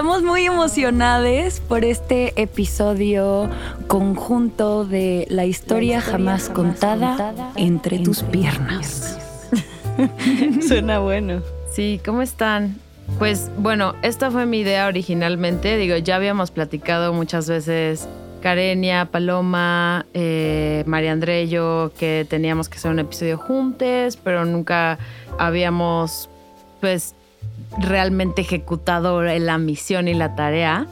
Estamos muy emocionados por este episodio conjunto de la historia, jamás, contada, entre, tus piernas. Suena bueno. Sí, ¿cómo están? Pues bueno, esta fue mi idea originalmente. Digo, ya habíamos platicado muchas veces Karenia, Paloma, eh, María André y yo que teníamos que hacer un episodio juntos, pero nunca habíamos pues realmente ejecutado la misión y la tarea.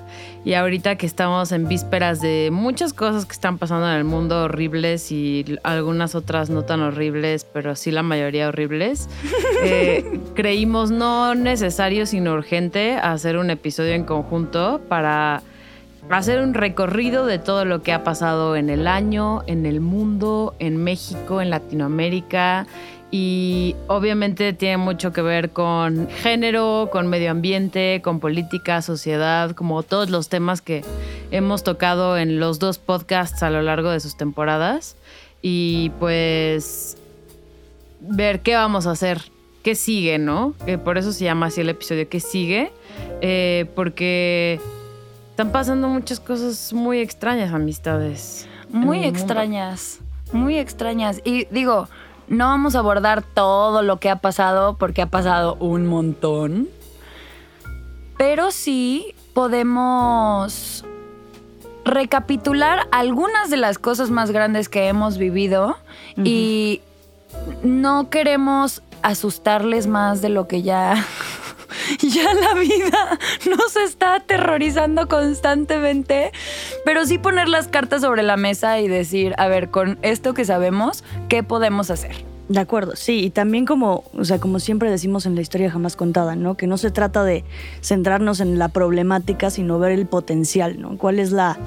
Y ahorita que estamos en vísperas de muchas cosas que están pasando en el mundo horribles y algunas otras no tan horribles, pero sí la mayoría horribles, eh, creímos no necesario sino urgente hacer un episodio en conjunto para hacer un recorrido de todo lo que ha pasado en el año, en el mundo, en México, en Latinoamérica y obviamente tiene mucho que ver con género, con medio ambiente, con política, sociedad, como todos los temas que hemos tocado en los dos podcasts a lo largo de sus temporadas. Y pues ver qué vamos a hacer, qué sigue, ¿no? Que por eso se llama así el episodio, qué sigue, eh, porque están pasando muchas cosas muy extrañas, amistades. Muy extrañas, muy extrañas. Y digo, no vamos a abordar todo lo que ha pasado porque ha pasado un montón. Pero sí podemos recapitular algunas de las cosas más grandes que hemos vivido y no queremos asustarles más de lo que ya ya la vida nos está aterrorizando constantemente, pero sí poner las cartas sobre la mesa y decir, a ver, con esto que sabemos, ¿qué podemos hacer? De acuerdo, sí, y también como, o sea, como siempre decimos en la historia jamás contada, ¿no? Que no se trata de centrarnos en la problemática, sino ver el potencial, ¿no? ¿Cuál es la,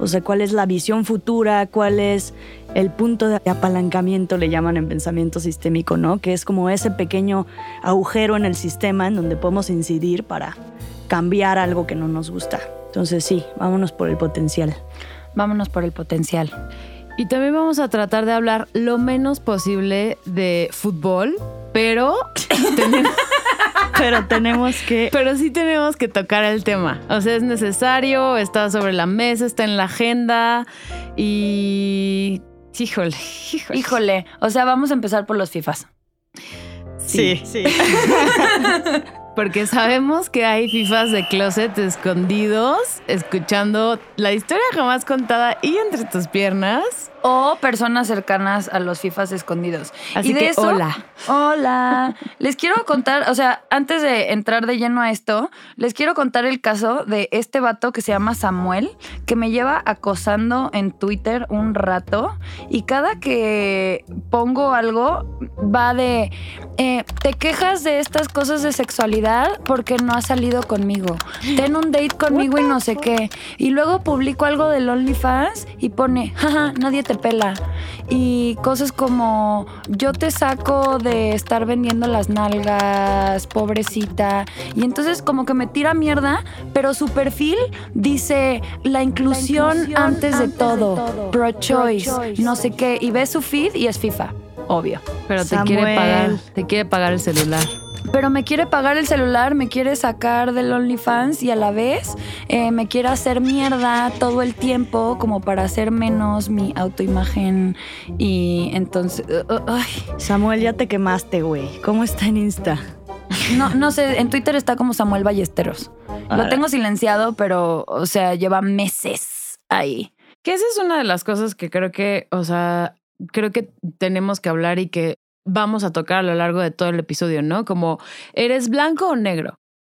o sea, cuál es la visión futura, cuál es el punto de apalancamiento, le llaman en pensamiento sistémico, ¿no? Que es como ese pequeño agujero en el sistema en donde podemos incidir para cambiar algo que no nos gusta. Entonces sí, vámonos por el potencial. Vámonos por el potencial. Y también vamos a tratar de hablar lo menos posible de fútbol, pero tenemos, Pero tenemos que... pero sí tenemos que tocar el tema. O sea, es necesario, está sobre la mesa, está en la agenda y... Híjole, híjole. Híjole, o sea, vamos a empezar por los FIFAs. Sí, sí. Porque sabemos que hay fifas de closet escondidos, escuchando la historia jamás contada y entre tus piernas. O personas cercanas a los FIFAs escondidos. Así y de que, eso, hola. Hola. Les quiero contar, o sea, antes de entrar de lleno a esto, les quiero contar el caso de este vato que se llama Samuel, que me lleva acosando en Twitter un rato y cada que pongo algo va de, eh, te quejas de estas cosas de sexualidad porque no has salido conmigo. Ten un date conmigo y no sé qué. Y luego publico algo del OnlyFans y pone, jaja, nadie te pela. Y cosas como, yo te saco de estar vendiendo las nalgas, pobrecita. Y entonces como que me tira mierda, pero su perfil dice, la inclusión, antes, de todo, pro-choice, no sé qué. Y ves su feed y es FIFA, obvio. Pero te quiere pagar, te quiere pagar el celular. Pero me quiere pagar el celular, me quiere sacar del OnlyFans y a la vez eh, me quiere hacer mierda todo el tiempo como para hacer menos mi autoimagen y entonces... uh, uh, ay. Samuel, ya te quemaste, güey. ¿Cómo está en Insta? No, no sé, en Twitter está como Samuel Ballesteros. Lo tengo silenciado, pero, o sea, lleva meses ahí. Que esa es una de las cosas que creo que, o sea, creo que tenemos que hablar y que vamos a tocar a lo largo de todo el episodio, ¿no? Como, ¿eres blanco o negro?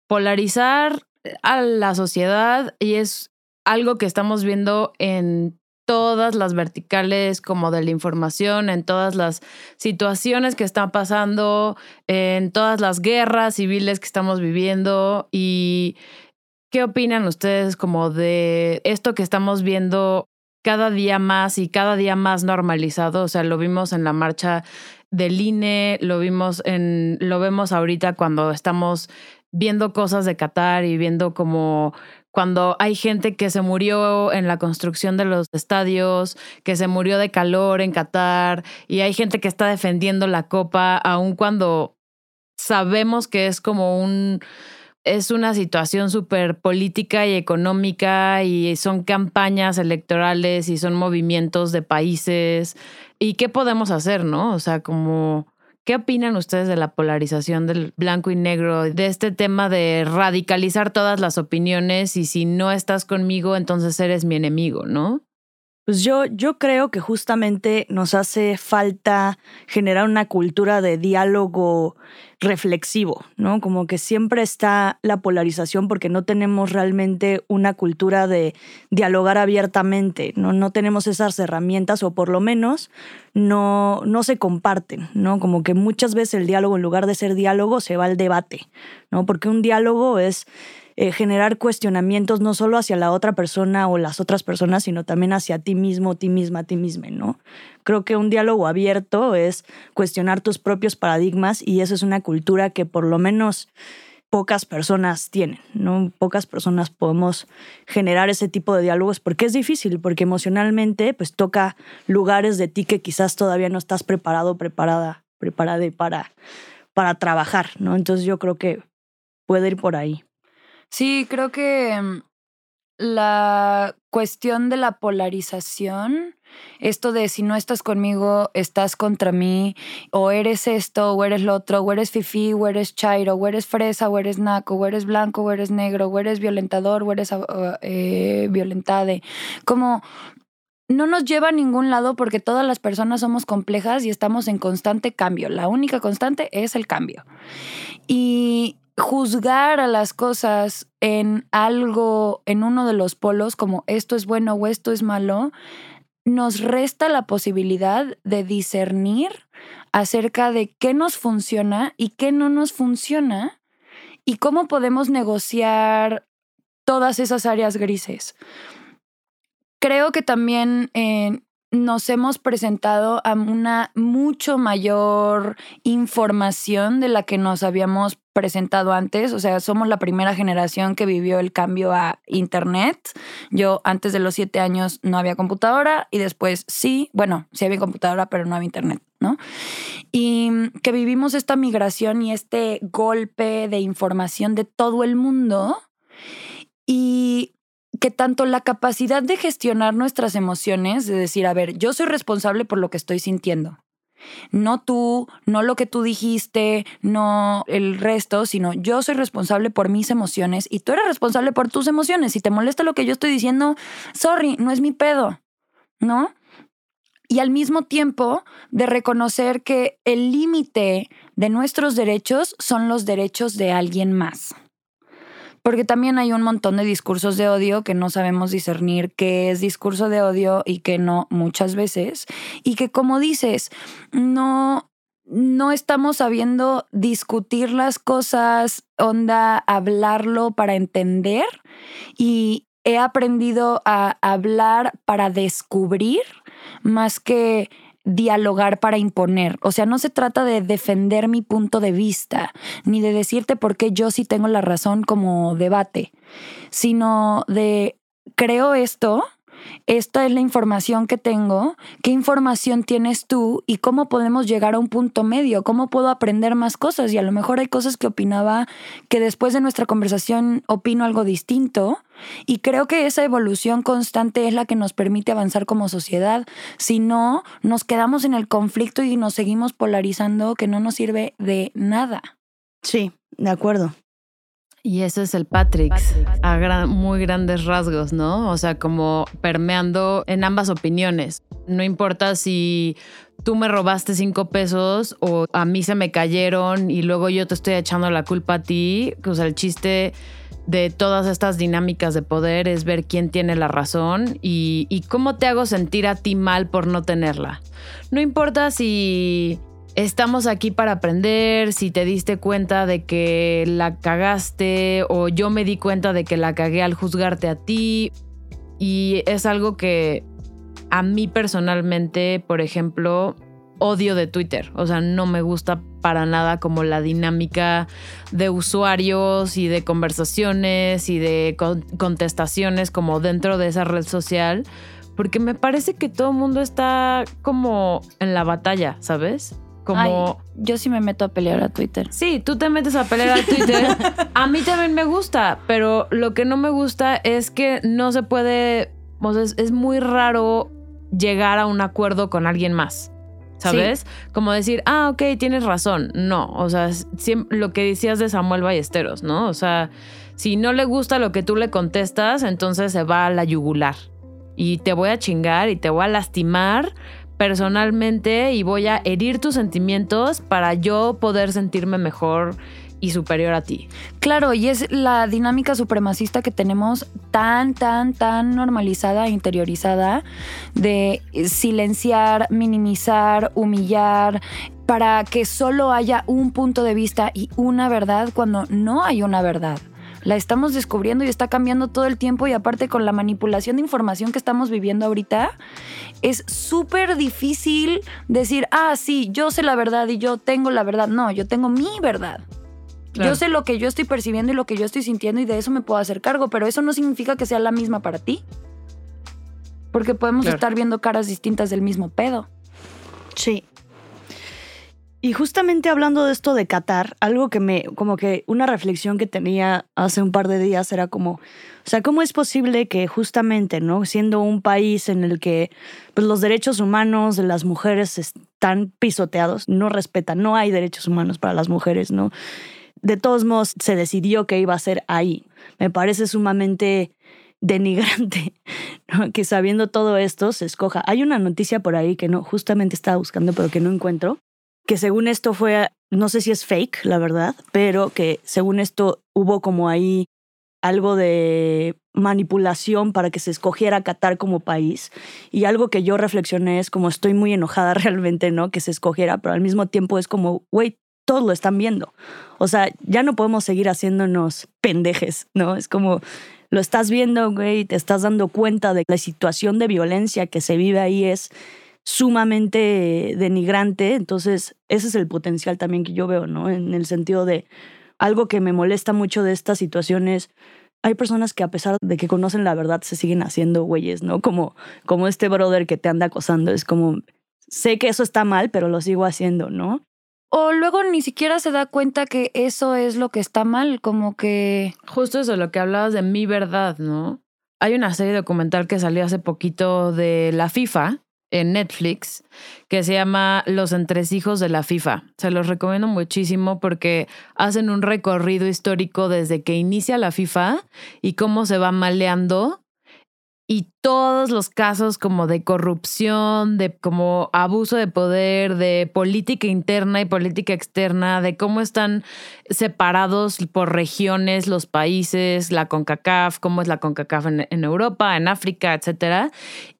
Polarizar a la sociedad y es algo que estamos viendo en todas las verticales como de la información, en todas las situaciones que están pasando, en todas las guerras civiles que estamos viviendo y ¿qué opinan ustedes como de esto que estamos viendo cada día más y cada día más normalizado? O sea, lo vimos en la marcha del INE, lo vimos en, lo vemos ahorita cuando estamos viendo cosas de Qatar y viendo como cuando hay gente que se murió en la construcción de los estadios, que se murió de calor en Qatar, y hay gente que está defendiendo la copa, aun cuando sabemos que es como un es una situación súper política y económica y son campañas electorales y son movimientos de países. ¿Y qué podemos hacer, no? O sea, como, ¿qué opinan ustedes de la polarización del blanco y negro, de este tema de radicalizar todas las opiniones y si no estás conmigo, entonces eres mi enemigo, ¿no? Pues yo, yo creo que justamente nos hace falta generar una cultura de diálogo reflexivo, ¿no? Como que siempre está la polarización porque no tenemos realmente una cultura de dialogar abiertamente, ¿no? No tenemos esas herramientas o por lo menos no, no se comparten, ¿no? Como que muchas veces el diálogo en lugar de ser diálogo se va al debate, ¿no? Porque un diálogo es eh, generar cuestionamientos no solo hacia la otra persona o las otras personas, sino también hacia ti mismo, ti misma, ti misma, ¿no? Creo que un diálogo abierto es cuestionar tus propios paradigmas y eso es una cultura que por lo menos pocas personas tienen, ¿no? Pocas personas podemos generar ese tipo de diálogos porque es difícil, porque emocionalmente pues toca lugares de ti que quizás todavía no estás preparado, preparada, preparada para, para trabajar, ¿no? Entonces yo creo que puede ir por ahí. Sí, creo que mm, la cuestión de la polarización, esto de si no estás conmigo, estás contra mí, o eres esto, o eres lo otro, o eres fifi, o eres chairo, o eres fresa, o eres naco, o eres blanco, o eres negro, o eres violentador, o eres uh, eh, violentade. Como no nos lleva a ningún lado porque todas las personas somos complejas y estamos en constante cambio. La única constante es el cambio. Y juzgar a las cosas en algo, en uno de los polos, como esto es bueno o esto es malo, nos resta la posibilidad de discernir acerca de qué nos funciona y qué no nos funciona y cómo podemos negociar todas esas áreas grises. Creo que también eh, nos hemos presentado a una mucho mayor información de la que nos habíamos presentado antes. O sea, somos la primera generación que vivió el cambio a Internet. Yo antes de los siete años no había computadora y después sí, bueno, sí había computadora, pero no había Internet, ¿no? Y que vivimos esta migración y este golpe de información de todo el mundo. Y que tanto la capacidad de gestionar nuestras emociones, de decir, a ver, yo soy responsable por lo que estoy sintiendo. No tú, no lo que tú dijiste, no el resto, sino yo soy responsable por mis emociones y tú eres responsable por tus emociones. Si te molesta lo que yo estoy diciendo, sorry, no es mi pedo, ¿no? Y al mismo tiempo de reconocer que el límite de nuestros derechos son los derechos de alguien más porque también hay un montón de discursos de odio que no sabemos discernir qué es discurso de odio y qué no muchas veces, y que como dices, no no estamos sabiendo discutir las cosas, onda, hablarlo para entender. Y he aprendido a hablar para descubrir más que dialogar para imponer. O sea, no se trata de defender mi punto de vista, ni de decirte por qué yo sí tengo la razón como debate, sino de creo esto, esta es la información que tengo, qué información tienes tú y cómo podemos llegar a un punto medio, cómo puedo aprender más cosas y a lo mejor hay cosas que opinaba que después de nuestra conversación opino algo distinto y creo que esa evolución constante es la que nos permite avanzar como sociedad, si no nos quedamos en el conflicto y nos seguimos polarizando que no nos sirve de nada. Sí, de acuerdo. Y ese es el Patrick, a muy grandes rasgos, ¿no? O sea, como permeando en ambas opiniones. No importa si tú me robaste cinco pesos o a mí se me cayeron y luego yo te estoy echando la culpa a ti. O sea, el chiste de todas estas dinámicas de poder es ver quién tiene la razón y, y cómo te hago sentir a ti mal por no tenerla. No importa si Estamos aquí para aprender, si te diste cuenta de que la cagaste o yo me di cuenta de que la cagué al juzgarte a ti. Y es algo que a mí personalmente, por ejemplo, odio de Twitter. O sea, no me gusta para nada como la dinámica de usuarios y de conversaciones y de contestaciones como dentro de esa red social. Porque me parece que todo el mundo está como en la batalla, ¿sabes? Como. yo sí me meto a pelear a Twitter. Sí, tú te metes a pelear a Twitter. a mí también me gusta, pero lo que no me gusta es que no se puede. O sea, es muy raro llegar a un acuerdo con alguien más. ¿sabes? Como decir, ah, ok, tienes razón. No, o sea, lo que decías de Samuel Ballesteros, ¿no? O sea, si no le gusta lo que tú le contestas, entonces se va a la yugular. Y te voy a chingar y te voy a lastimar personalmente y voy a herir tus sentimientos para yo poder sentirme mejor y superior a ti. Claro, y es la dinámica supremacista que tenemos tan, tan, tan normalizada, interiorizada, de silenciar, minimizar, humillar, para que solo haya un punto de vista y una verdad cuando no hay una verdad. La estamos descubriendo y está cambiando todo el tiempo y aparte con la manipulación de información que estamos viviendo ahorita, es súper difícil decir, ah, sí, yo sé la verdad y yo tengo la verdad. No, yo tengo mi verdad. Yo sé lo que yo estoy percibiendo y lo que yo estoy sintiendo y de eso me puedo hacer cargo, pero eso no significa que sea la misma para ti. Porque podemos estar viendo caras distintas del mismo pedo. Sí. Y justamente hablando de esto de Qatar, algo que me, como que una reflexión que tenía hace un par de días era como, o sea, ¿cómo es posible que justamente, ¿no? Siendo un país en el que pues, los derechos humanos de las mujeres están pisoteados, no respetan, no hay derechos humanos para las mujeres, ¿no? de todos modos se decidió que iba a ser ahí. Me parece sumamente denigrante que sabiendo todo esto se escoja. Hay una noticia por ahí que no, justamente estaba buscando, pero que no encuentro, que según esto fue, no sé si es fake, la verdad, pero que según esto hubo como ahí algo de manipulación para que se escogiera Qatar como país. Y algo que yo reflexioné es como estoy muy enojada realmente, ¿no? Que se escogiera, pero al mismo tiempo es como, wait, todos lo están viendo. O sea, ya no podemos seguir haciéndonos pendejes, ¿no? Es como, lo estás viendo, güey, te estás dando cuenta de la situación de violencia que se vive ahí es sumamente denigrante. Entonces, ese es el potencial también que yo veo, ¿no? En el sentido de algo que me molesta mucho de estas situaciones. Hay personas que a pesar de que conocen la verdad se siguen haciendo güeyes, ¿no? Como, como este brother que te anda acosando. Es como, sé que eso está mal, pero lo sigo haciendo, ¿no? O luego ni siquiera se da cuenta que eso es lo que está mal, como que... Justo eso, lo que hablabas de mi verdad, ¿no? Hay una serie documental que salió hace poquito de la FIFA en Netflix que se llama Los entresijos de la FIFA. Se los recomiendo muchísimo porque hacen un recorrido histórico desde que inicia la FIFA y cómo se va maleando y todos los casos como de corrupción, de como abuso de poder, de política interna y política externa, de cómo están separados por regiones los países, la CONCACAF, cómo es la CONCACAF en, en Europa, en África, etcétera,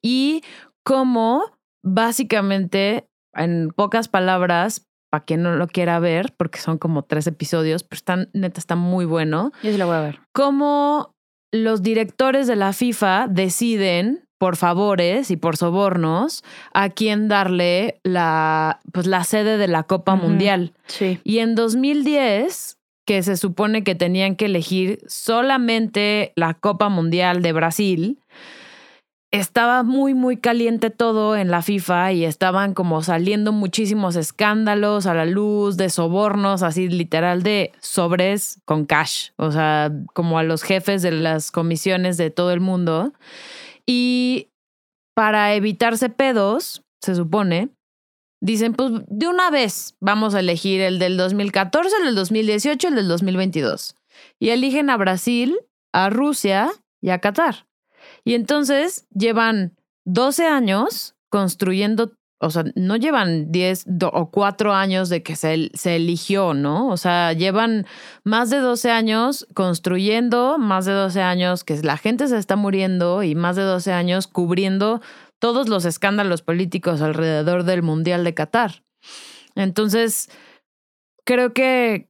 y cómo básicamente, en pocas palabras, para quien no lo quiera ver, porque son como tres episodios, pero están, neta, está muy bueno. Yo sí lo voy a ver. Cómo los directores de la FIFA deciden por favores y por sobornos a quién darle la, pues, la sede de la Copa Mundial. Sí. Y en 2010, que se supone que tenían que elegir solamente la Copa Mundial de Brasil, estaba muy, muy caliente todo en la FIFA y estaban como saliendo muchísimos escándalos a la luz de sobornos, así literal de sobres con cash, o sea, como a los jefes de las comisiones de todo el mundo. Y para evitarse pedos, se supone, dicen, pues de una vez vamos a elegir el del 2014, el del 2018, el del 2022. Y eligen a Brasil, a Rusia y a Qatar. Y entonces llevan 12 años construyendo, o sea, no llevan 10 o 4 años de que se, se eligió, ¿no? O sea, llevan más de 12 años construyendo, más de 12 años que la gente se está muriendo y más de 12 años cubriendo todos los escándalos políticos alrededor del Mundial de Qatar. Entonces, creo que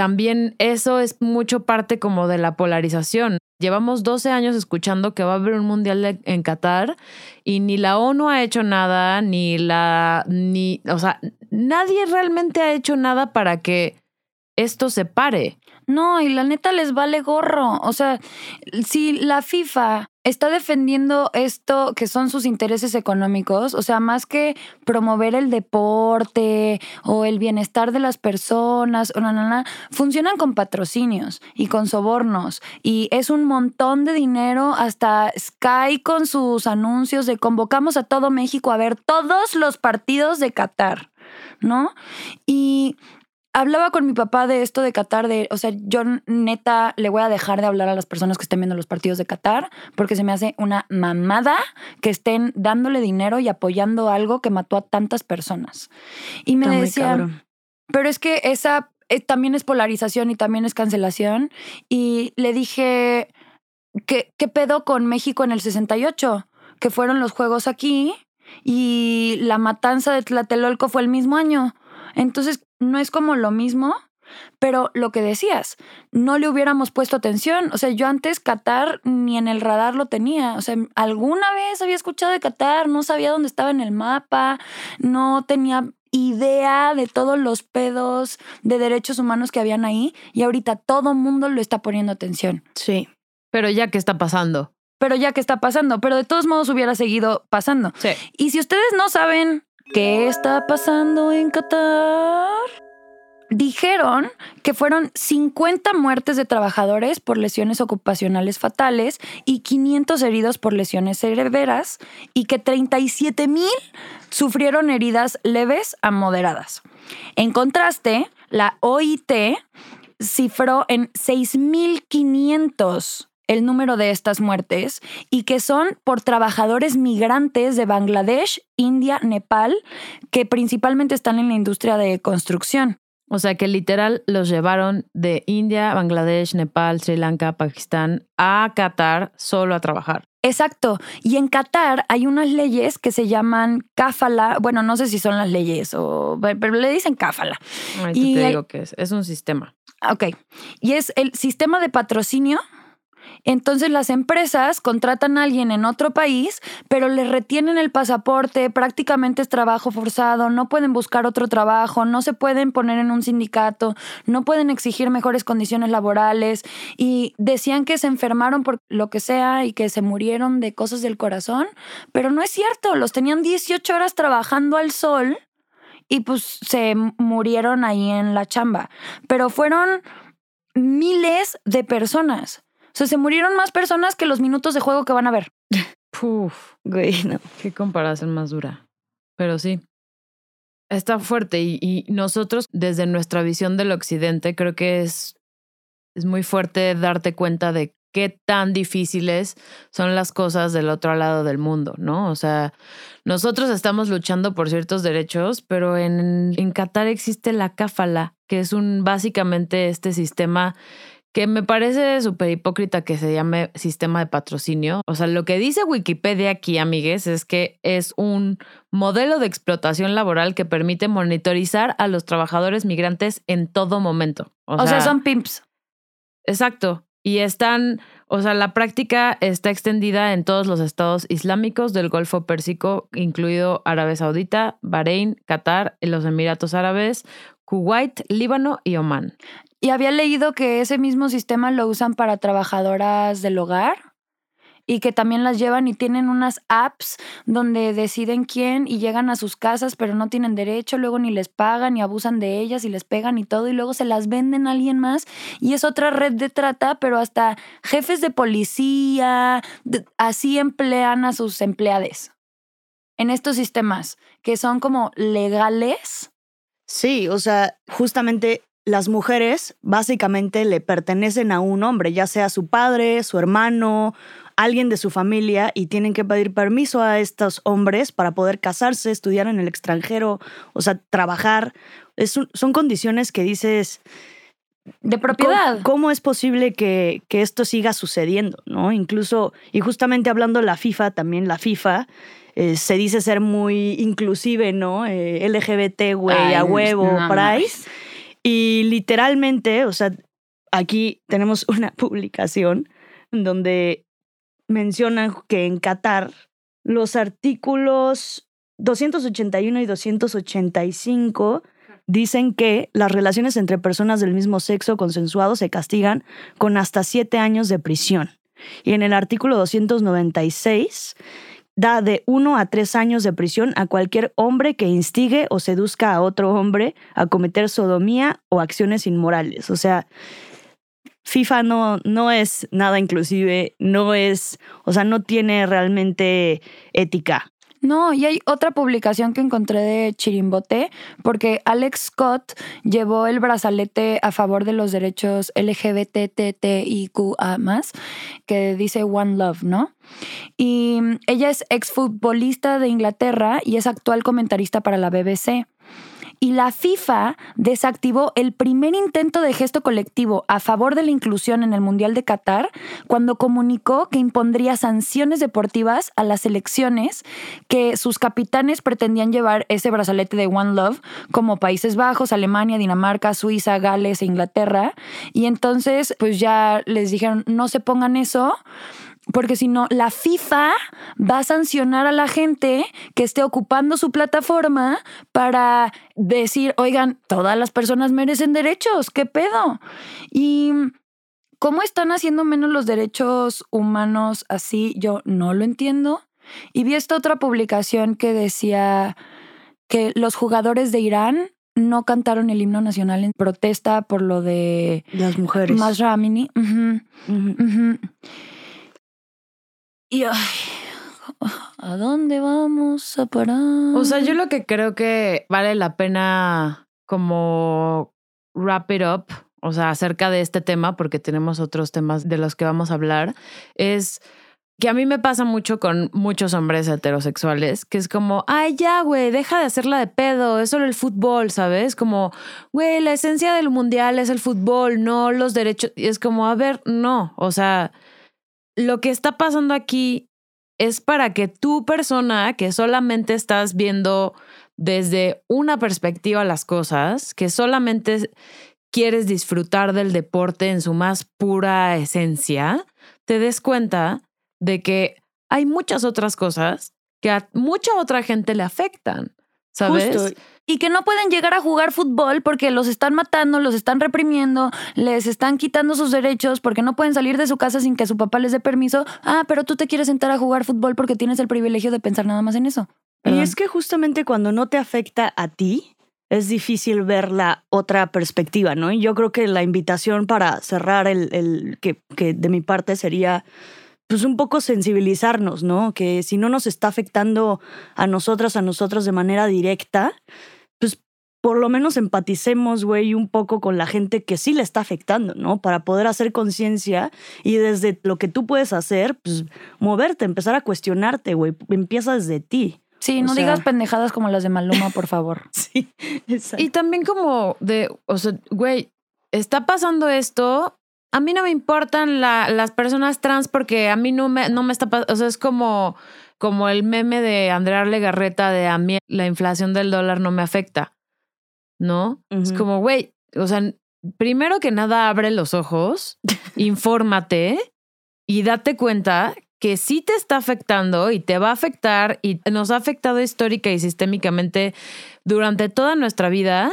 también eso es mucho parte como de la polarización. Llevamos 12 años escuchando que va a haber un mundial en Qatar y ni la ONU ha hecho nada, ni la, ni, o sea, nadie realmente ha hecho nada para que esto se pare. No, y la neta les vale gorro. O sea, si la FIFA está defendiendo esto que son sus intereses económicos, o sea, más que promover el deporte o el bienestar de las personas, o no, no, funcionan con patrocinios y con sobornos y es un montón de dinero hasta Sky con sus anuncios de convocamos a todo México a ver todos los partidos de Qatar, ¿no? Y hablaba con mi papá de esto de Qatar, de, o sea, yo neta le voy a dejar de hablar a las personas que estén viendo los partidos de Qatar porque se me hace una mamada que estén dándole dinero y apoyando algo que mató a tantas personas. Y me decía, pero es que esa eh, también es polarización y también es cancelación. Y le dije, ¿qué, ¿qué pedo con México en el 68? Que fueron los juegos aquí y la matanza de Tlatelolco fue el mismo año. Entonces, no es como lo mismo, pero lo que decías, no le hubiéramos puesto atención. O sea, yo antes Qatar ni en el radar lo tenía. O sea, alguna vez había escuchado de Qatar, no sabía dónde estaba en el mapa, no tenía idea de todos los pedos de derechos humanos que habían ahí y ahorita todo mundo lo está poniendo atención. Sí. Pero ya que está pasando. Pero ya que está pasando, pero de todos modos hubiera seguido pasando. Sí. Y si ustedes no saben ¿Qué está pasando en Qatar? Dijeron que fueron 50 muertes de trabajadores por lesiones ocupacionales fatales y 500 heridos por lesiones severas y que 37 mil sufrieron heridas leves a moderadas. En contraste, la OIT cifró en 6.500 el número de estas muertes y que son por trabajadores migrantes de Bangladesh, India, Nepal, que principalmente están en la industria de construcción. O sea que literal los llevaron de India, Bangladesh, Nepal, Sri Lanka, Pakistán a Qatar solo a trabajar. Exacto. Y en Qatar hay unas leyes que se llaman cáfala. Bueno, no sé si son las leyes o pero le dicen cáfala. y te digo que es. Es un sistema. Ok. Y es el sistema de patrocinio entonces las empresas contratan a alguien en otro país, pero le retienen el pasaporte, prácticamente es trabajo forzado, no pueden buscar otro trabajo, no se pueden poner en un sindicato, no pueden exigir mejores condiciones laborales y decían que se enfermaron por lo que sea y que se murieron de cosas del corazón, pero no es cierto, los tenían 18 horas trabajando al sol y pues se murieron ahí en la chamba, pero fueron miles de personas. O sea, se murieron más personas que los minutos de juego que van a ver. Puf, güey, no. Qué comparación más dura. Pero sí. Está fuerte y, y, nosotros desde nuestra visión del occidente creo que es, es muy fuerte darte cuenta de qué tan difíciles son las cosas del otro lado del mundo, ¿no? O sea, nosotros estamos luchando por ciertos derechos, pero en, en Qatar existe la cáfala, que es un básicamente este sistema que me parece súper hipócrita que se llame sistema de patrocinio. O sea, lo que dice Wikipedia aquí, amigues, es que es un modelo de explotación laboral que permite monitorizar a los trabajadores migrantes en todo momento. O, sea, son pimps. Exacto. Y están, o sea, la práctica está extendida en todos los estados islámicos del Golfo Pérsico, incluido Arabia Saudita, Bahrein, Qatar, los Emiratos Árabes, Kuwait, Líbano y Omán. Y había leído que ese mismo sistema lo usan para trabajadoras del hogar y que también las llevan y tienen unas apps donde deciden quién y llegan a sus casas pero no tienen derecho, luego ni les pagan y abusan de ellas y les pegan y todo y luego se las venden a alguien más y es otra red de trata, pero hasta jefes de policía así emplean a sus empleados en estos sistemas que son como legales. Sí, o sea, justamente las mujeres básicamente le pertenecen a un hombre, ya sea su padre, su hermano, alguien de su familia, y tienen que pedir permiso a estos hombres para poder casarse, estudiar en el extranjero, o sea, trabajar. son condiciones que dices... De propiedad. ¿Cómo, es posible que, que, esto siga sucediendo? ¿no? Incluso, y justamente hablando de la FIFA, también la FIFA eh, se dice ser muy inclusive, ¿no? Eh, LGBT, güey, a huevo, Price. Y literalmente, o sea, aquí tenemos una publicación donde mencionan que en Qatar los artículos 281 y 285 dicen que las relaciones entre personas del mismo sexo consensuado se castigan con hasta siete años de prisión. Y en el artículo 296 da de uno a tres años de prisión a cualquier hombre que instigue o seduzca a otro hombre a cometer sodomía o acciones inmorales. O sea, FIFA no, no es nada inclusive, no es, o sea, no tiene realmente ética. No, y hay otra publicación que encontré de Chirimbote, porque Alex Scott llevó el brazalete a favor de los derechos LGBTTIQA, que dice One Love, ¿no? Y ella es exfutbolista de Inglaterra y es actual comentarista para la BBC y la FIFA desactivó el primer intento de gesto colectivo a favor de la inclusión en el Mundial de Qatar cuando comunicó que impondría sanciones deportivas a las selecciones que sus capitanes pretendían llevar ese brazalete de One Love como Países Bajos, Alemania, Dinamarca, Suiza, Gales e Inglaterra. Y entonces pues ya les dijeron no se pongan eso porque si no, la FIFA va a sancionar a la gente que esté ocupando su plataforma para decir, oigan, todas las personas merecen derechos, ¿qué pedo? Y cómo están haciendo menos los derechos humanos así, yo no lo entiendo. Y vi esta otra publicación que decía que los jugadores de Irán no cantaron el himno nacional en protesta por lo de las mujeres. Más Ramini. Y ay, ¿a dónde vamos a parar? O sea, yo lo que creo que vale la pena como wrap it up, o sea, acerca de este tema, porque tenemos otros temas de los que vamos a hablar, es que a mí me pasa mucho con muchos hombres heterosexuales, que es como, ay, ya, güey, deja de hacerla de pedo, es solo el fútbol, ¿sabes? Como, güey, la esencia del mundial es el fútbol, no los derechos. Y es como, a ver, no, o sea, lo que está pasando aquí es para que tu persona, que solamente estás viendo desde una perspectiva las cosas, que solamente quieres disfrutar del deporte en su más pura esencia, te des cuenta de que hay muchas otras cosas que a mucha otra gente le afectan, ¿sabes? y que no pueden llegar a jugar fútbol porque los están matando, los están reprimiendo, les están quitando sus derechos porque no pueden salir de su casa sin que su papá les dé permiso. Ah, pero tú te quieres sentar a jugar fútbol porque tienes el privilegio de pensar nada más en eso. Y es que justamente cuando no te afecta a ti, es difícil ver la otra perspectiva, ¿no? Y yo creo que la invitación para cerrar el, el que, que de mi parte sería pues un poco sensibilizarnos, ¿no? Que si no nos está afectando a nosotras, a nosotros de manera directa, por lo menos empaticemos, güey, un poco con la gente que sí le está afectando, ¿no? Para poder hacer conciencia y desde lo que tú puedes hacer, pues moverte, empezar a cuestionarte, güey. Empieza desde ti. Sí, no digas pendejadas como las de Maluma, por favor. sí, exacto. Y también como de, o sea, güey, está pasando esto. A mí no me importan las personas trans porque a mí no me, no me está pasando. O sea, es como, como el meme de Andrea Legarreta de a mí la inflación del dólar no me afecta. ¿no? Es como, güey, o sea, primero que nada abre los ojos, infórmate y date cuenta que sí te está afectando y te va a afectar y nos ha afectado histórica y sistémicamente durante toda nuestra vida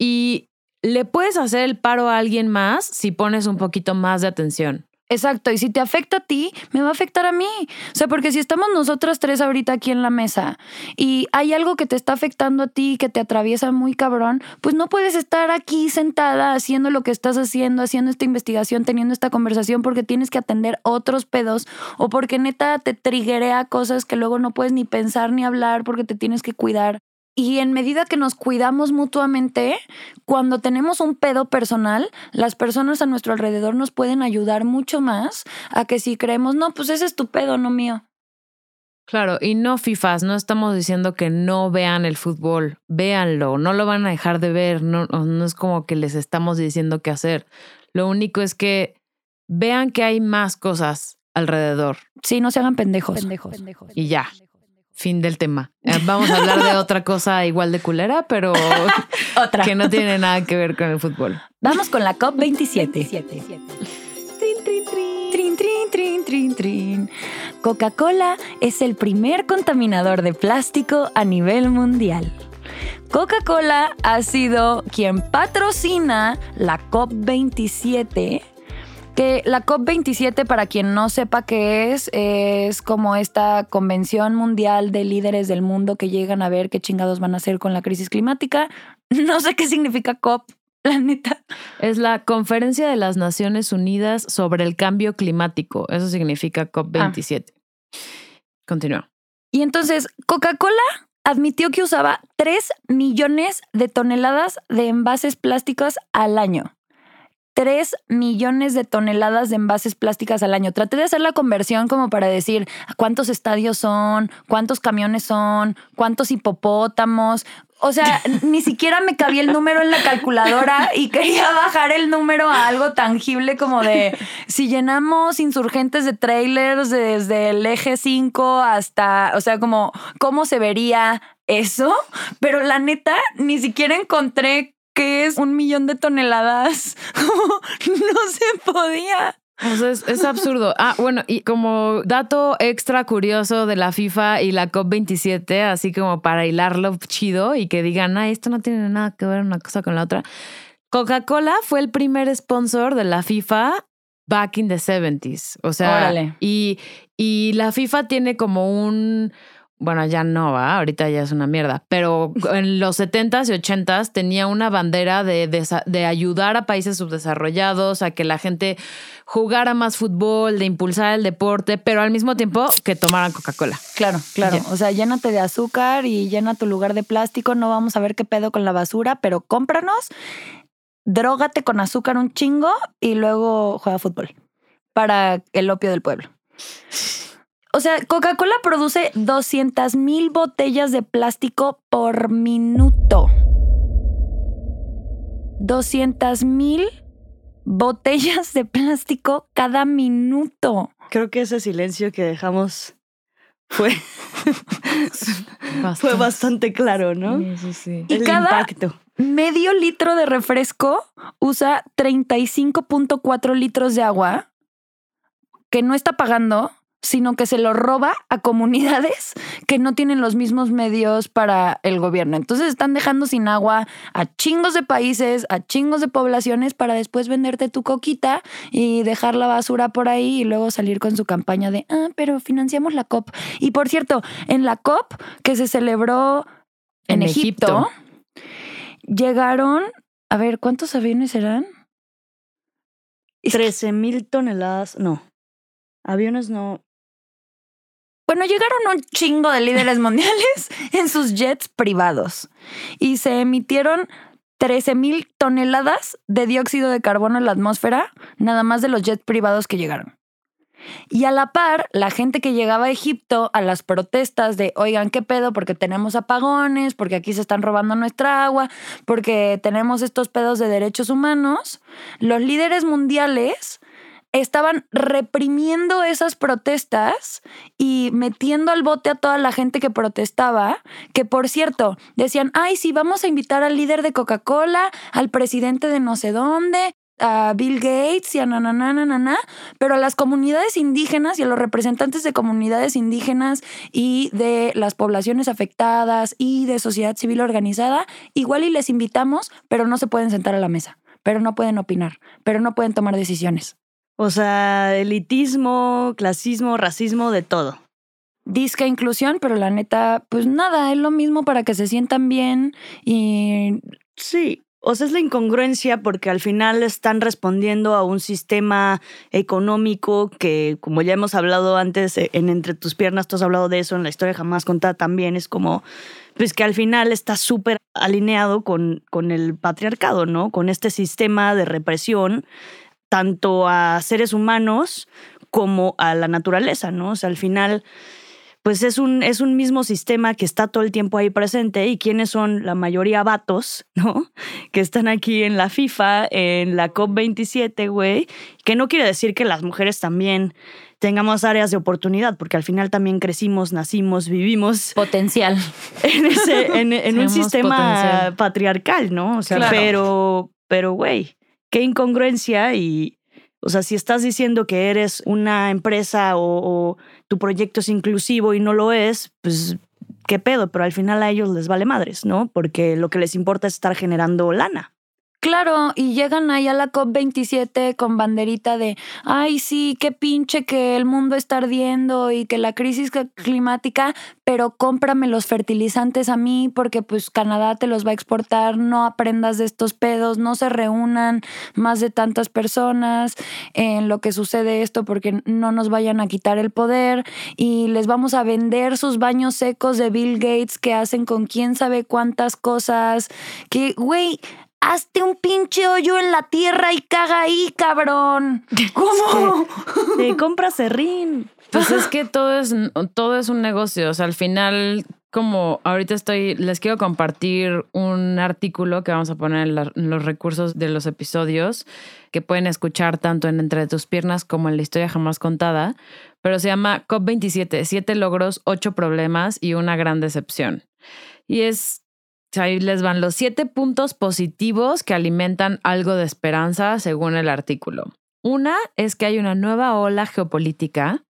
y le puedes hacer el paro a alguien más si pones un poquito más de atención. Exacto, y si te afecta a ti, me va a afectar a mí. O sea, porque si estamos nosotras tres ahorita aquí en la mesa y hay algo que te está afectando a ti, que te atraviesa muy cabrón, pues no puedes estar aquí sentada haciendo lo que estás haciendo, haciendo esta investigación, teniendo esta conversación, porque tienes que atender otros pedos o porque neta te triguea cosas que luego no puedes ni pensar ni hablar porque te tienes que cuidar. Y en medida que nos cuidamos mutuamente, cuando tenemos un pedo personal, las personas a nuestro alrededor nos pueden ayudar mucho más a que si creemos, no, pues ese es tu pedo, no mío. Claro, y no FIFAs, no estamos diciendo que no vean el fútbol, véanlo, no lo van a dejar de ver, no, no es como que les estamos diciendo qué hacer. Lo único es que vean que hay más cosas alrededor. Sí, no se hagan pendejos. Y ya. Fin del tema. Eh, Vamos a hablar de otra cosa igual de culera, pero Otra. que no tiene nada que ver con el fútbol. Vamos con la COP27. Trin, trin, trin. Trin, trin, trin, trin, trin. Coca-Cola es el primer contaminador de plástico a nivel mundial. Coca-Cola ha sido quien patrocina la COP27. Que la COP27, para quien no sepa qué es, es como esta convención mundial de líderes del mundo que llegan a ver qué chingados van a hacer con la crisis climática. No sé qué significa COP, la neta. Es la Conferencia de las Naciones Unidas sobre el Cambio Climático. Eso significa COP27. Continúa. Y entonces, Coca-Cola admitió que usaba 3 millones de toneladas de envases plásticos al año. 3 millones de toneladas de envases plásticas al año. Traté de hacer la conversión como para decir cuántos estadios son, cuántos camiones son, cuántos hipopótamos. O sea, ni siquiera me cabía el número en la calculadora y quería bajar el número a algo tangible como de si llenamos insurgentes de trailers desde el eje 5 hasta, o sea, como cómo se vería eso. Pero la neta, ni siquiera encontré que es un millón de toneladas. no se podía. O sea, es, es absurdo. Ah, bueno, y como dato extra curioso de la FIFA y la COP27, así como para hilarlo chido y que digan, ah, esto no tiene nada que ver una cosa con la otra. Coca-Cola fue el primer sponsor de la FIFA back in the 70s. O sea, Órale. y, y la FIFA tiene como un. Bueno, ya no va, ahorita ya es una mierda, pero en los 70s y 80s tenía una bandera de, desa- de ayudar a países subdesarrollados, a que la gente jugara más fútbol, de impulsar el deporte, pero al mismo tiempo que tomaran Coca-Cola. Claro, claro. O sea, llénate de azúcar y llena tu lugar de plástico. No vamos a ver qué pedo con la basura, pero cómpranos, drógate con azúcar un chingo y luego juega fútbol para el opio del pueblo. O sea, Coca-Cola produce 200 mil botellas de plástico por minuto. 200 mil botellas de plástico cada minuto. Creo que ese silencio que dejamos fue, fue bastante claro, ¿no? Sí, sí, sí. Y El cada- impacto. medio litro de refresco usa 35.4 litros de agua que no está pagando, sino que se lo roba a comunidades que no tienen los mismos medios para el gobierno. Entonces están dejando sin agua a chingos de países, a chingos de poblaciones para después venderte tu coquita y dejar la basura por ahí y luego salir con su campaña de, ah, pero financiamos la COP. Y por cierto, en la COP que se celebró en, En Egipto, Egipto. llegaron, a ver, ¿cuántos aviones que- 13 mil toneladas, no. Aviones no. Bueno, llegaron un chingo de líderes mundiales en sus jets privados y se emitieron 13 mil toneladas de dióxido de carbono en la atmósfera, nada más de los jets privados que llegaron. Y a la par, la gente que llegaba a Egipto a las protestas de, oigan, ¿qué pedo? Porque tenemos apagones, porque aquí se están robando nuestra agua, porque tenemos estos pedos de derechos humanos, los líderes mundiales estaban reprimiendo esas protestas y metiendo al bote a toda la gente que protestaba, que por cierto, decían, ay, sí, vamos a invitar al líder de Coca-Cola, al presidente de no sé dónde, a Bill Gates y a nananana, pero a las comunidades indígenas y a los representantes de comunidades indígenas y de las poblaciones afectadas y de sociedad civil organizada, igual y les invitamos, pero no se pueden sentar a la mesa, pero no pueden opinar, pero no pueden tomar decisiones. O sea, elitismo, clasismo, racismo, de todo. disque inclusión, pero la neta, pues nada, es lo mismo para que se sientan bien y Sí. O sea, es la incongruencia porque al final están respondiendo a un sistema económico que, como ya hemos hablado antes, eh, en Entre tus piernas, tú has hablado de eso en la historia jamás contada también, es como, pues que al final está súper alineado con, con el patriarcado, ¿no? Con este sistema de represión, tanto a seres humanos como a la naturaleza, ¿no? O sea, al final pues es un, es un mismo sistema que está todo el tiempo ahí presente y quiénes son la mayoría vatos, ¿no? Que están aquí en la FIFA, en la COP27, güey, que no quiere decir que las mujeres también tengamos áreas de oportunidad, porque al final también crecimos, nacimos, vivimos. Potencial. En, ese, en, un sistema patriarcal, ¿no? O sea, pero, pero, güey, qué incongruencia y, o sea, si estás diciendo que eres una empresa o, tu proyecto es inclusivo y no lo es, pues qué pedo, pero al final a ellos les vale madres, ¿no? Porque lo que les importa es estar generando lana. Claro, y llegan ahí a la COP27 con banderita de, ay, sí, qué pinche que el mundo está ardiendo y que la crisis climática, pero cómprame los fertilizantes a mí porque pues Canadá te los va a exportar, no aprendas de estos pedos, no se reúnan más de tantas personas en lo que sucede esto porque no nos vayan a quitar el poder y les vamos a vender sus baños secos de Bill Gates que hacen con quién sabe cuántas cosas, que, güey, hazte un pinche hoyo en la tierra y caga ahí, cabrón. ¿Cómo? Te compras serrín. Pues es que todo es, todo es un negocio. O sea, al final, como ahorita estoy, les quiero compartir un artículo que vamos a poner en, los recursos de los episodios que pueden escuchar tanto en Entre tus piernas como en la historia jamás contada. Pero se llama COP27, siete logros, ocho problemas y una gran decepción. Y es Ahí les van los siete puntos positivos que alimentan algo de esperanza según el artículo. Una es que hay una nueva ola geopolítica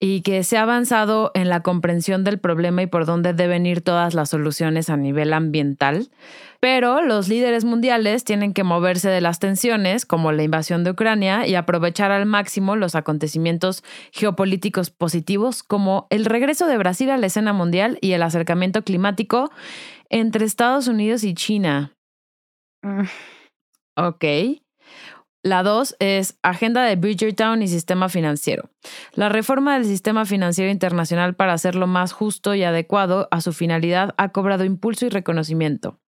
y que se ha avanzado en la comprensión del problema y por dónde deben ir todas las soluciones a nivel ambiental. Pero los líderes mundiales tienen que moverse de las tensiones, como la invasión de Ucrania, y aprovechar al máximo los acontecimientos geopolíticos positivos, como el regreso de Brasil a la escena mundial y el acercamiento climático entre Estados Unidos y China. Mm. Ok. La dos es Agenda de Bridgertown y Sistema Financiero. La reforma del sistema financiero internacional para hacerlo más justo y adecuado a su finalidad ha cobrado impulso y reconocimiento.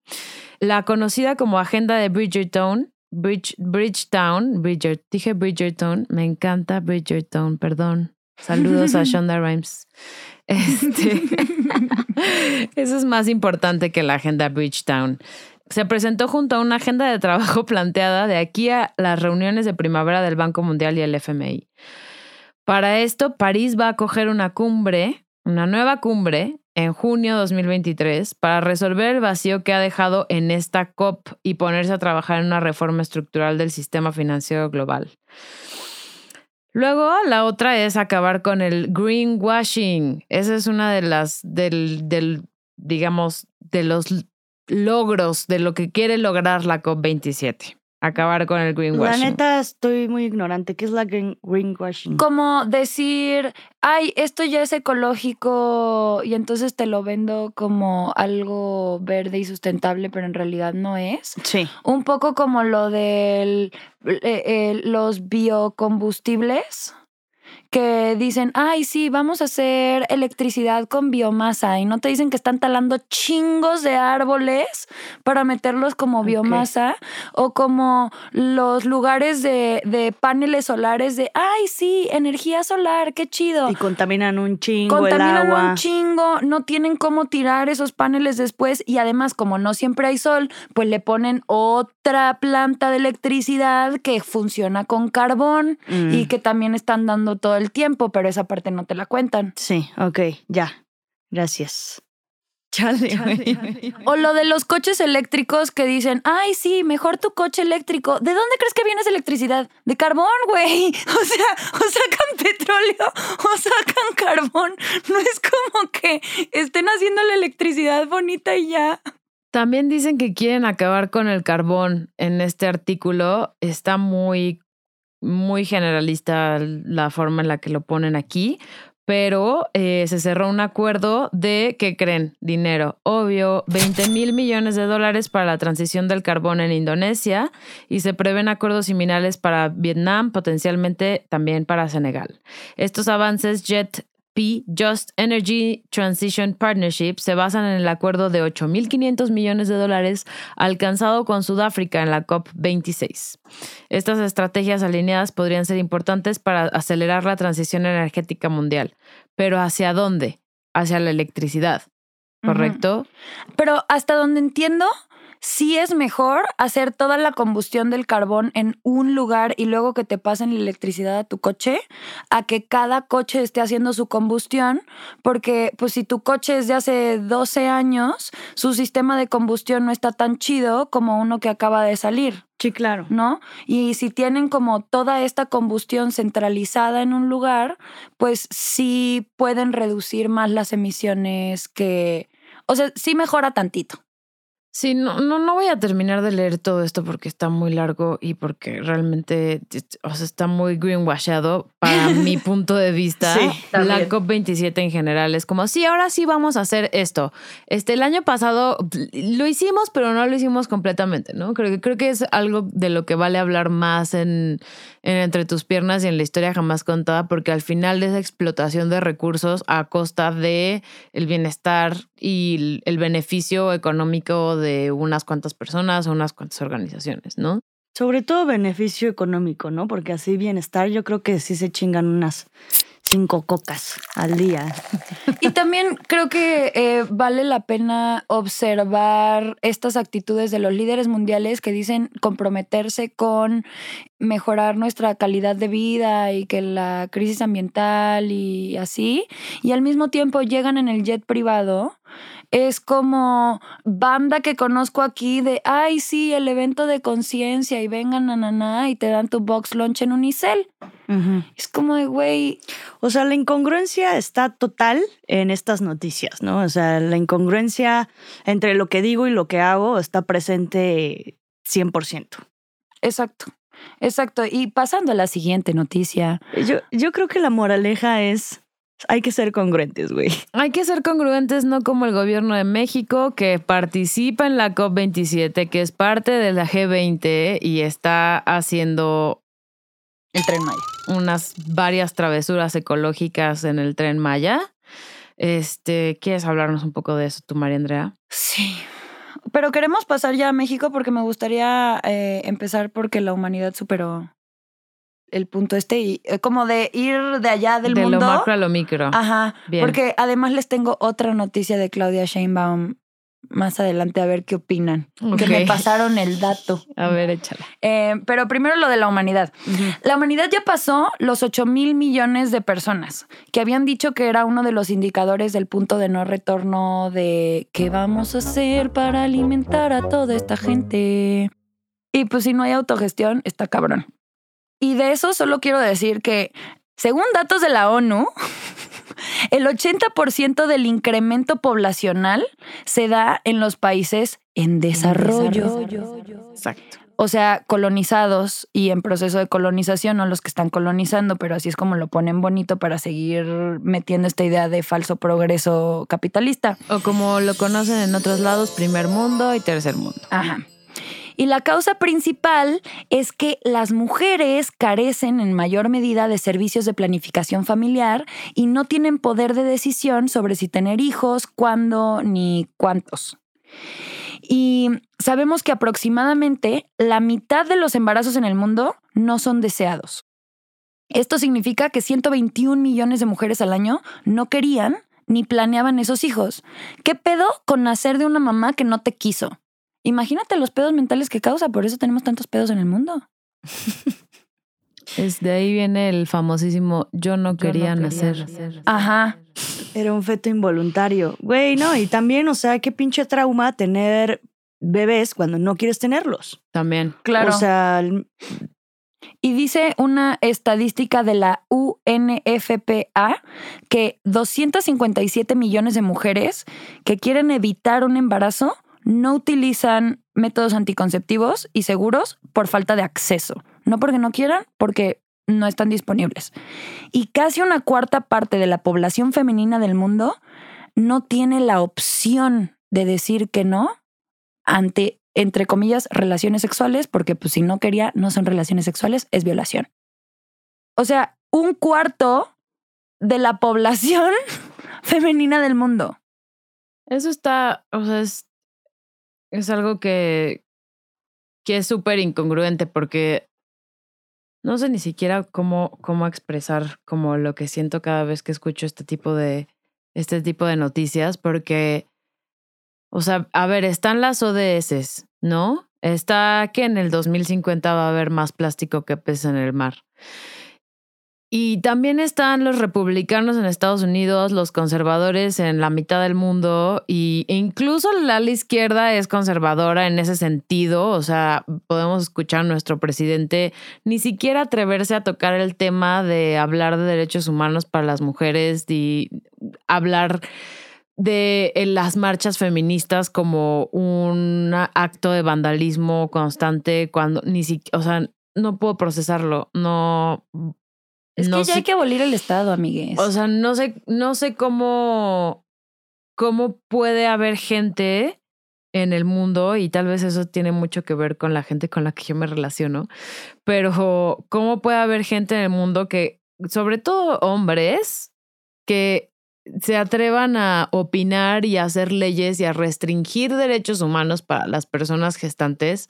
La conocida como Agenda de Bridgertown, Bridge, Bridgetown, Bridger, dije Bridgertown, me encanta Bridgertown, perdón. Saludos a Shonda Rhimes. Este, eso es más importante que la agenda Bridgetown. Se presentó junto a una agenda de trabajo planteada de aquí a las reuniones de primavera del Banco Mundial y el FMI. Para esto, París va a acoger una cumbre, una nueva cumbre, en junio de 2023 para resolver el vacío que ha dejado en esta COP y ponerse a trabajar en una reforma estructural del sistema financiero global. Luego, la otra es acabar con el greenwashing. Esa es una de las, del, del, digamos, de los logros de lo que quiere lograr la COP27 acabar con el greenwashing. La neta estoy muy ignorante. ¿Qué es la greenwashing? Como decir, ay, esto ya es ecológico y entonces te lo vendo como algo verde y sustentable, pero en realidad no es. Sí. Un poco como lo de eh, eh, los biocombustibles que dicen, ay, sí, vamos a hacer electricidad con biomasa y no te dicen que están talando chingos de árboles para meterlos como biomasa o como los lugares de, de, paneles solares de, ay, sí, energía solar, qué chido. Y contaminan un chingo contaminan el agua. un chingo, no tienen cómo tirar esos paneles después y además como no siempre hay sol, pues le ponen otra planta de electricidad que funciona con carbón y mm. que también están dando todo el tiempo, pero esa parte no te la cuentan. Sí, ok, ya. Gracias. O lo de los coches eléctricos que dicen, ay, sí, mejor tu coche eléctrico. ¿De dónde crees que viene esa electricidad? De carbón, güey. O sea, o sacan petróleo o sacan carbón. No es como que estén haciendo la electricidad bonita y ya. También dicen que quieren acabar con el carbón en este artículo. Está muy muy generalista la forma en la que lo ponen aquí, pero eh, se cerró un acuerdo de, ¿qué creen? Dinero. Obvio, 20 mil millones de dólares para la transición del carbón en Indonesia y se prevén acuerdos similares para Vietnam, potencialmente también para Senegal. Estos avances Jet P Just Energy Transition Partnership se basan en el acuerdo de 8.500 millones de dólares alcanzado con Sudáfrica en la COP26. Estas estrategias alineadas podrían ser importantes para acelerar la transición energética mundial. Pero ¿hacia dónde? hacia la electricidad, ¿correcto? Pero hasta donde entiendo, sí es mejor hacer toda la combustión del carbón en un lugar y luego que te pasen la electricidad a tu coche, a que cada coche esté haciendo su combustión, porque pues si tu coche es de hace 12 años, su sistema de combustión no está tan chido como uno que acaba de salir. Sí, claro. ¿no? Y si tienen como toda esta combustión centralizada en un lugar, pues sí pueden reducir más las emisiones que, o sea, sí mejora tantito. Sí, no, no, no voy a terminar de leer todo esto porque está muy largo y porque realmente o sea, está muy greenwashado para mi punto de vista. Sí, la también. COP27 en general es como, sí, ahora sí vamos a hacer esto. Este, el año pasado lo hicimos, pero no lo hicimos completamente, ¿no? Creo, que- creo que es algo de lo que vale hablar más en, en Entre tus piernas y en la historia jamás contada, porque al final de esa explotación de recursos a costa de el bienestar y el beneficio económico de unas cuantas personas o unas cuantas organizaciones, ¿no? Sobre todo beneficio económico, ¿no? Porque así bienestar, yo creo que sí se chingan unas cinco cocas al día. Y también creo que eh, vale la pena observar estas actitudes de los líderes mundiales que dicen comprometerse con mejorar nuestra calidad de vida y que la crisis ambiental y así, y al mismo tiempo llegan en el jet privado. Es como banda que conozco aquí de, ay, sí, el evento de conciencia y vengan, na, y te dan tu box lunch en Unicel. Ujú. Es como de, güey, O sea, la incongruencia está total en estas noticias, ¿no? O sea, la incongruencia entre lo que digo y lo que hago está presente 100%. Exacto, exacto. Y pasando a la siguiente noticia. Yo, yo creo que la moraleja es, hay que ser congruentes, güey. Hay que ser congruentes, no como el gobierno de México, que participa en la COP27, que es parte de la G20 y está haciendo El tren Maya. unas varias travesuras ecológicas en el tren Maya. Este, ¿quieres hablarnos un poco de eso tú, María Andrea? Sí. Pero queremos pasar ya a México porque me gustaría eh, empezar porque la humanidad superó el punto este y eh, como de ir de allá del de mundo. lo macro a lo micro. Ajá. Bien. Porque además les tengo otra noticia de Claudia Sheinbaum más adelante a ver qué opinan. Que me pasaron el dato. A ver, échala. Eh, pero primero lo de la humanidad. La humanidad ya pasó los 8 mil millones de personas que habían dicho que era uno de los indicadores del punto de no retorno de qué vamos a hacer para alimentar a toda esta gente. Y pues si no hay autogestión, está cabrón. Y de eso solo quiero decir que, según datos de la ONU, el 80% del incremento poblacional se da en los países en desarrollo. Exacto. O sea, colonizados y en proceso de colonización, no los que están colonizando, pero así es como lo ponen bonito para seguir metiendo esta idea de falso progreso capitalista. O como lo conocen en otros lados, primer mundo y tercer mundo. Ajá. Y la causa principal es que las mujeres carecen en mayor medida de servicios de planificación familiar y no tienen poder de decisión sobre si tener hijos, cuándo ni cuántos. Y sabemos que aproximadamente la mitad de los embarazos en el mundo no son deseados. Esto significa que 121 millones de mujeres al año no querían ni planeaban esos hijos. ¿Qué pedo con nacer de una mamá que no te quiso? Imagínate los pedos mentales que causa, por eso tenemos tantos pedos en el mundo. Es de ahí viene el famosísimo yo no quería, nacer. Ajá. Era un feto involuntario. Güey, no, y también, o sea, qué pinche trauma tener bebés cuando no quieres tenerlos. También. Claro. O sea, el- Y dice una estadística de la UNFPA que 257 millones de mujeres que quieren evitar un embarazo no utilizan métodos anticonceptivos y seguros por falta de acceso. No porque no quieran, porque no están disponibles. Y casi una cuarta parte de la población femenina del mundo no tiene la opción de decir que no ante, entre comillas, relaciones sexuales, porque pues si no quería, no son relaciones sexuales, es violación. O sea, un cuarto de la población femenina del mundo. Eso está, o sea, es, es algo que, que es súper incongruente porque no sé ni siquiera cómo, cómo expresar lo que siento cada vez que escucho este tipo de, este tipo de noticias porque, o sea, a ver, están las ODS, ¿no? Está que en el 2050 va a haber más plástico que peces en el mar. Y también están los republicanos en Estados Unidos, los conservadores en la mitad del mundo y, e incluso la ala izquierda es conservadora en ese sentido. O sea, podemos escuchar a nuestro presidente ni siquiera atreverse a tocar el tema de hablar de derechos humanos para las mujeres y hablar de las marchas feministas como un acto de vandalismo constante cuando ni siquiera, o sea, no puedo procesarlo, no es que ya hay que abolir el Estado, amigues. O sea, no sé, no sé cómo, cómo puede haber gente en el mundo, y tal vez eso tiene mucho que ver con la gente con la que yo me relaciono, pero cómo puede haber gente en el mundo que, sobre todo hombres, que se atrevan a opinar y a hacer leyes y a restringir derechos humanos para las personas gestantes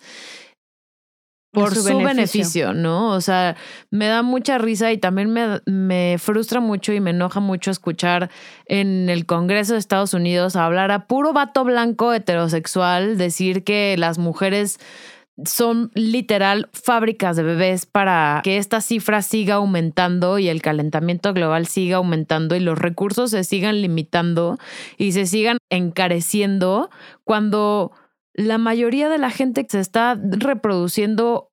por su, beneficio. ¿no? O sea, me da mucha risa y también me, me, frustra mucho y me enoja mucho escuchar en el Congreso de Estados Unidos hablar a puro vato blanco heterosexual, decir que las mujeres son literal fábricas de bebés para que esta cifra siga aumentando y el calentamiento global siga aumentando y los recursos se sigan limitando y se sigan encareciendo cuando la mayoría de la gente que se está reproduciendo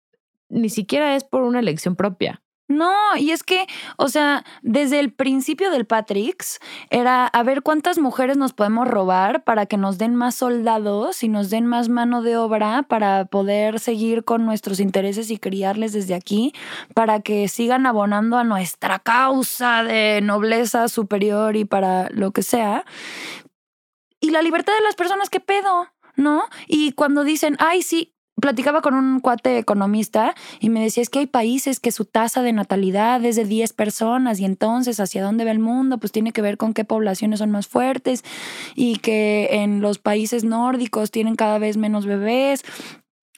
ni siquiera es por una elección propia. No, y es que, o sea, desde el principio del Patrix era a ver cuántas mujeres nos podemos robar para que nos den más soldados y nos den más mano de obra para poder seguir con nuestros intereses y criarles desde aquí, para que sigan abonando a nuestra causa de nobleza superior y para lo que sea. Y la libertad de las personas, ¿qué pedo? ¿No? Y cuando dicen, ay, sí, platicaba con un cuate economista y me decía, es que hay países que su tasa de natalidad es de 10 personas y entonces hacia dónde va el mundo, pues tiene que ver con qué poblaciones son más fuertes y que en los países nórdicos tienen cada vez menos bebés.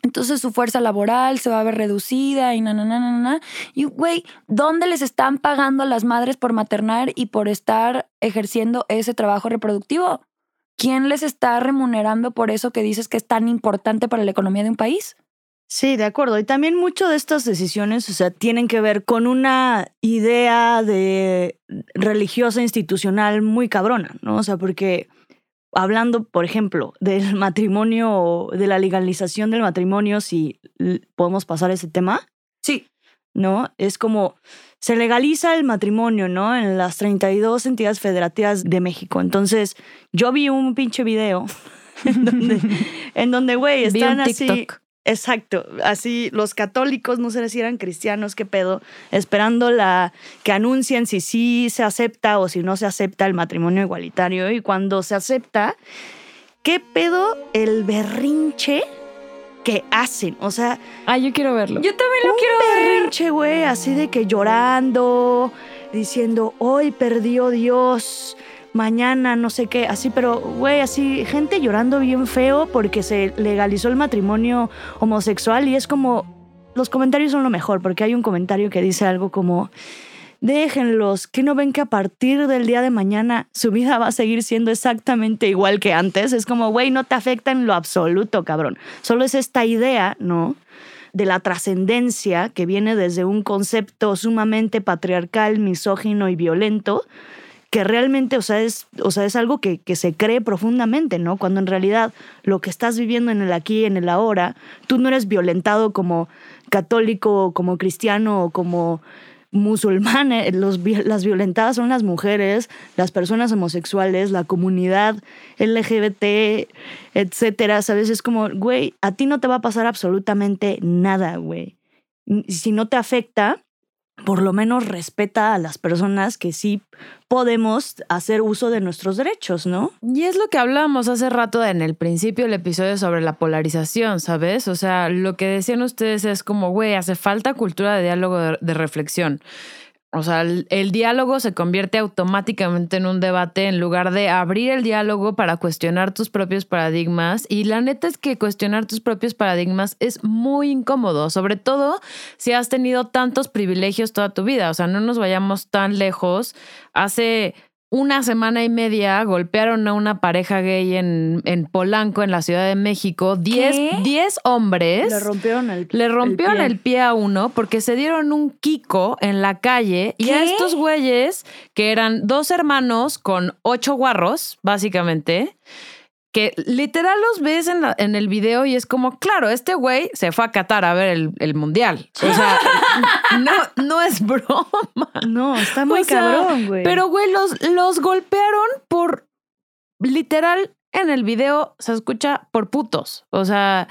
Entonces su fuerza laboral se va a ver reducida y na, na, na, na, na. Y, güey, ¿dónde les están pagando a las madres por maternar y por estar ejerciendo ese trabajo reproductivo? ¿Quién les está remunerando por eso que dices que es tan importante para la economía de un país? Sí, de acuerdo. Y también mucho de estas decisiones, o sea, tienen que ver con una idea de religiosa institucional muy cabrona, ¿no? O sea, porque hablando, por ejemplo, del matrimonio, de la legalización del matrimonio, si podemos pasar ese tema. Sí. ¿No? Es como se legaliza el matrimonio, ¿no? En las 32 entidades federativas de México. Entonces, yo vi un pinche video en donde, güey, están así. Exacto, así los católicos, no sé si eran cristianos, qué pedo, esperando la que anuncien si sí se acepta o si no se acepta el matrimonio igualitario. Y cuando se acepta, ¿qué pedo el berrinche que hacen. O sea. Ah, yo quiero verlo. Yo también lo quiero ver. berrinche, güey, así de que llorando, diciendo, hoy perdió Dios, mañana no sé qué, así, pero, güey, así, gente llorando bien feo porque se legalizó el matrimonio homosexual y es como. Los comentarios son lo mejor, porque hay un comentario que dice algo como déjenlos, que no ven que a partir del día de mañana su vida va a seguir siendo exactamente igual que antes. Es como, güey, no te afecta en lo absoluto, cabrón. Solo es esta idea, ¿no? De la trascendencia que viene desde un concepto sumamente patriarcal, misógino y violento, que realmente, o sea, es, o sea, es algo que, que, se cree profundamente, ¿no? Cuando en realidad lo que estás viviendo en el aquí, en el ahora, tú no eres violentado como católico, como cristiano o como musulmanes, los, las violentadas son las mujeres, las personas homosexuales, la comunidad LGBT, etcétera, ¿sabes? Es como, güey, a ti no te va a pasar absolutamente nada, güey. Si no te afecta, por lo menos respeta a las personas que sí podemos hacer uso de nuestros derechos, ¿no? Y es lo que hablábamos hace rato en el principio del episodio sobre la polarización, ¿sabes? O sea, lo que decían ustedes es como, güey, hace falta cultura de diálogo de, reflexión. O sea, el, diálogo se convierte automáticamente en un debate en lugar de abrir el diálogo para cuestionar tus propios paradigmas. Y la neta es que cuestionar tus propios paradigmas es muy incómodo, sobre todo si has tenido tantos privilegios toda tu vida. O sea, no nos vayamos tan lejos. Hace una semana y media golpearon a una pareja gay en, en Polanco, en la Ciudad de México. Diez, diez hombres Le rompieron el le rompieron pie. el pie a uno porque se dieron un kiko en la calle y a estos güeyes, que eran dos hermanos con ocho guarros, básicamente, que literal los ves en, la- en el video y es como, claro, este güey se fue a Qatar a ver el, el mundial. O sea, no, no es broma. No, está muy O sea, cabrón, güey. Pero, güey, los, los golpearon por literal en el video se escucha por putos. O sea,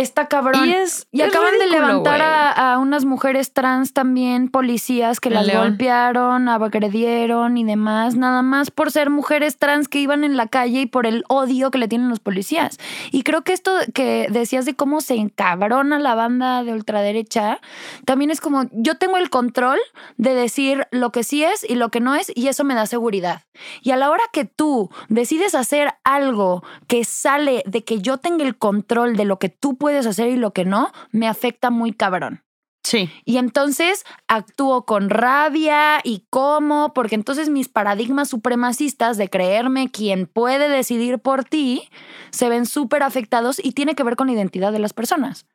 Está cabrón. y es. Y es acaban de levantar a, a unas mujeres trans también, policías que las León. golpearon, agredieron y demás, nada más por ser mujeres trans que iban en la calle y por el odio que le tienen los policías. Y creo que esto que decías de cómo se encabrona la banda de ultraderecha, también es como yo tengo el control de decir lo que sí es y lo que no es y eso me da seguridad. Y a la hora que tú decides hacer algo que sale de que yo tenga el control de lo que tú puedes hacer y lo que no, me afecta muy cabrón. sí. Y entonces actúo con rabia y cómo, porque entonces mis paradigmas supremacistas de creerme quien puede decidir por ti se ven súper afectados y tiene que ver con la identidad de las personas.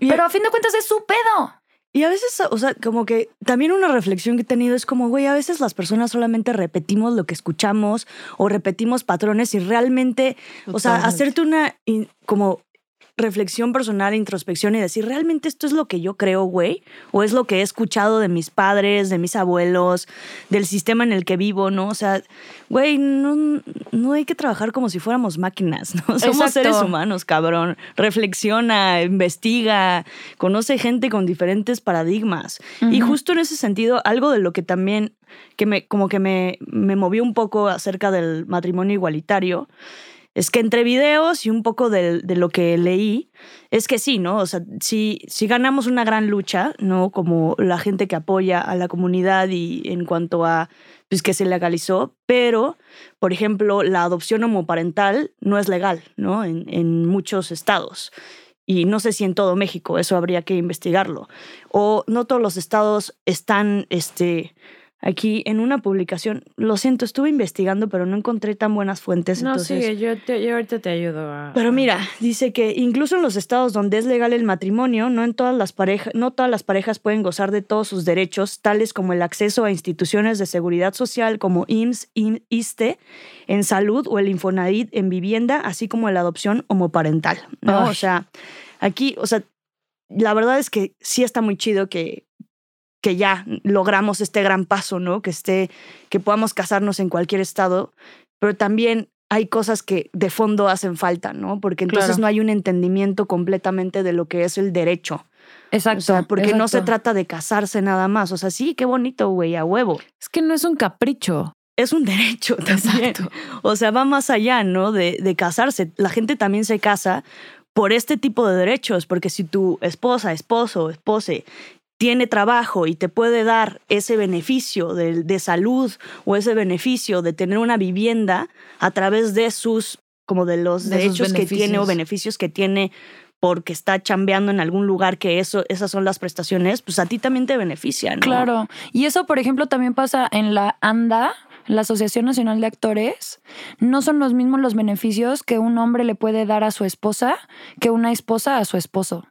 Y- Pero a fin de cuentas es su pedo. Y a veces, o sea, como que también una reflexión que he tenido es como, güey, a veces las personas solamente repetimos lo que escuchamos o repetimos patrones y realmente, o sea, hacerte una como reflexión personal, introspección y decir, ¿realmente esto es lo que yo creo, güey? ¿O es lo que he escuchado de mis padres, de mis abuelos, del sistema en el que vivo, ¿no? O sea, güey, no, no hay que trabajar como si fuéramos máquinas, ¿no? Somos Exacto. seres humanos, cabrón. Reflexiona, investiga, conoce gente con diferentes paradigmas. Y justo en ese sentido, algo de lo que también, que me, como que me, me movió un poco acerca del matrimonio igualitario, es que entre videos y un poco de, lo que leí, es que sí, ¿no? O sea, si, si ganamos una gran lucha, ¿no? Como la gente que apoya a la comunidad y en cuanto a, pues que se legalizó, pero, por ejemplo, la adopción homoparental no es legal, ¿no? En, en muchos estados. Y no sé si en todo México, eso habría que investigarlo. O no todos los estados están, este, aquí en una publicación. Lo siento, estuve investigando, pero no encontré tan buenas fuentes. No, entonces... sigue, yo, te- yo ahorita te ayudo a. Pero mira, dice que incluso en los estados donde es legal el matrimonio, no en todas las parejas, no todas las parejas pueden gozar de todos sus derechos, tales como el acceso a instituciones de seguridad social como IMSS, IN- ISSSTE, en salud o el Infonavit en vivienda, así como la adopción homoparental, ¿no? O sea, aquí, o sea, la verdad es que sí está muy chido que que ya logramos este gran paso, ¿no? Que esté, que podamos casarnos en cualquier estado, pero también hay cosas que de fondo hacen falta, ¿no? Porque entonces Claro. no hay un entendimiento completamente de lo que es el derecho. Exacto. O sea, porque no se trata de casarse nada más. O sea, sí, qué bonito, güey, a huevo. Es que no es un capricho. Es un derecho también. Exacto. O sea, va más allá, ¿no? De, de casarse. La gente también se casa por este tipo de derechos, porque si tu esposa, esposo, espose tiene trabajo y te puede dar ese beneficio de, de salud o ese beneficio de tener una vivienda a través de sus, como de los De derechos que tiene o beneficios. que tiene porque está chambeando en algún lugar que eso, esas son las prestaciones, pues a ti también te benefician. ¿no? Claro. Y eso, por ejemplo, también pasa en la ANDA, la Asociación Nacional de Actores. No son los mismos los beneficios que un hombre le puede dar a su esposa que una esposa a su esposo.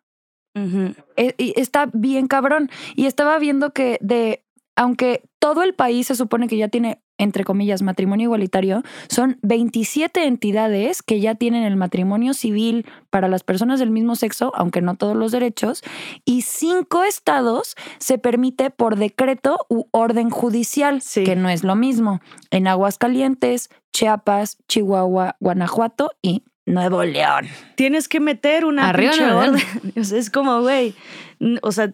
E- y está bien cabrón. Y estaba viendo que de, aunque todo el país se supone que ya tiene, entre comillas, matrimonio igualitario, son 27 entidades que ya tienen el matrimonio civil para las personas del mismo sexo, aunque no todos los derechos, y cinco estados se permite por decreto u orden judicial, Sí. que no es lo mismo. En Aguascalientes, Chiapas, Chihuahua, Guanajuato y Nuevo León. tienes que meter una Arriba, orden. Es como, güey, o sea,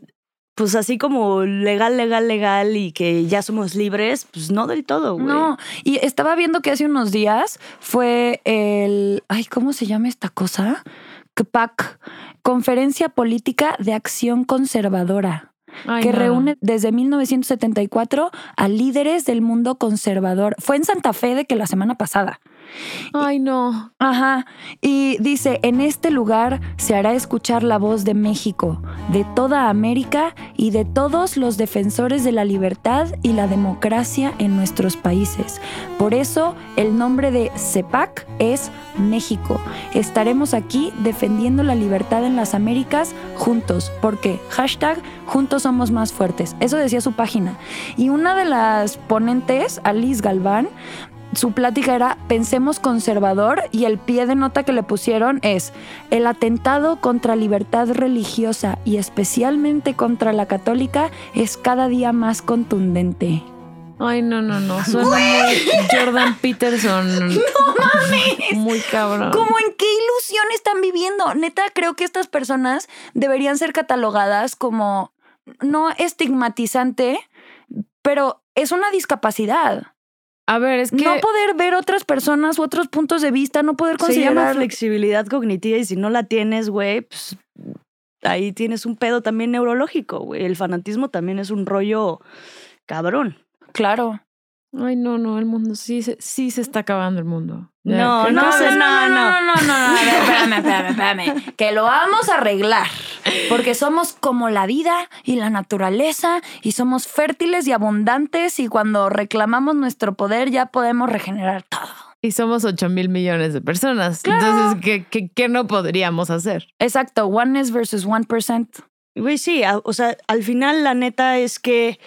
pues así como legal, legal, legal y que ya somos libres, pues no del todo, güey. No, y estaba viendo que hace unos días fue el, ay, ¿cómo se llama esta cosa? CPAC, Conferencia Política de Acción Conservadora, Ay, que no. reúne desde 1974 a líderes del mundo conservador. Fue en Santa Fe de que la semana pasada. Ay, no. Ajá. Y dice, en este lugar se hará escuchar la voz de México, de toda América y de todos los defensores de la libertad y la democracia en nuestros países. Por eso el nombre de CEPAC es México. Estaremos aquí defendiendo la libertad en las Américas juntos, porque hashtag juntos somos más fuertes. Eso decía su página. Y una de las ponentes, Alice Galván, su plática era pensemos conservador y el pie de nota que le pusieron es el atentado contra libertad religiosa y especialmente contra la católica es cada día más contundente. Ay, no, no, no. Suena muy Jordan Peterson. ¡No mames! Muy cabrón. ¿Cómo en qué ilusión están viviendo? Neta, creo que estas personas deberían ser catalogadas como no estigmatizante, pero es una discapacidad. A ver, es que. No poder ver otras personas u otros puntos de vista, no poder Se llama considerar. flexibilidad cognitiva y si no la tienes, güey, pues ahí tienes un pedo también neurológico, güey. El fanatismo también es un rollo cabrón. Claro. Ay, no, no, el mundo sí, se- sí se está acabando el mundo. No, no, no, no, no. no, no, espérame, espérame, espérame. Que lo vamos a arreglar. Porque somos como la vida y la naturaleza y somos fértiles y abundantes y cuando reclamamos nuestro poder ya podemos regenerar todo. Y somos 8 mil millones de personas. Entonces, ¿qué, qué, qué no podríamos hacer? Exacto, oneness versus one percent. Güey, sí, o sea, al final la neta es que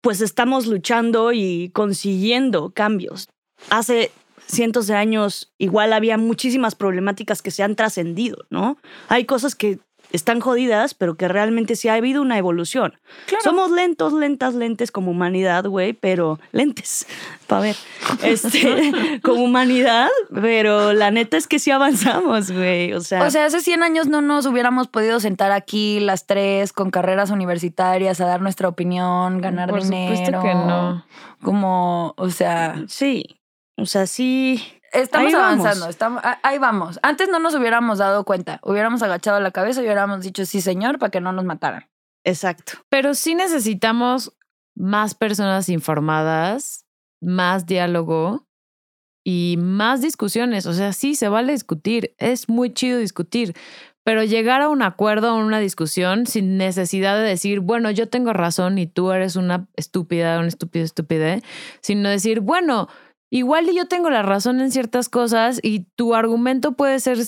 pues estamos luchando y consiguiendo cambios. Hace cientos de años igual había muchísimas problemáticas que se han trascendido, ¿no? Hay cosas que están jodidas, pero que realmente sí ha habido una evolución. Claro. Somos lentos, lentas, lentes como humanidad, güey, pero lentes, para ver, este, como humanidad, pero la neta es que sí avanzamos, güey, o sea, O sea, hace 100 años no nos hubiéramos podido sentar aquí las tres con carreras universitarias a dar nuestra opinión, ganar Por dinero. supuesto que no. Como, o sea, sí, o sea, sí, estamos Ahí vamos. avanzando, estamos, ahí vamos. Antes no nos hubiéramos dado cuenta, hubiéramos agachado la cabeza y hubiéramos dicho sí, señor, para que no nos mataran. exacto. Pero sí necesitamos más personas informadas, más diálogo y más discusiones. O sea, sí, se vale discutir. Es muy chido discutir. Pero llegar a un acuerdo, a una discusión, sin necesidad de decir, bueno, yo tengo razón y tú eres una estúpida, un estúpido, estúpida, sino decir, bueno, igual y yo tengo la razón en ciertas cosas y tu argumento puede ser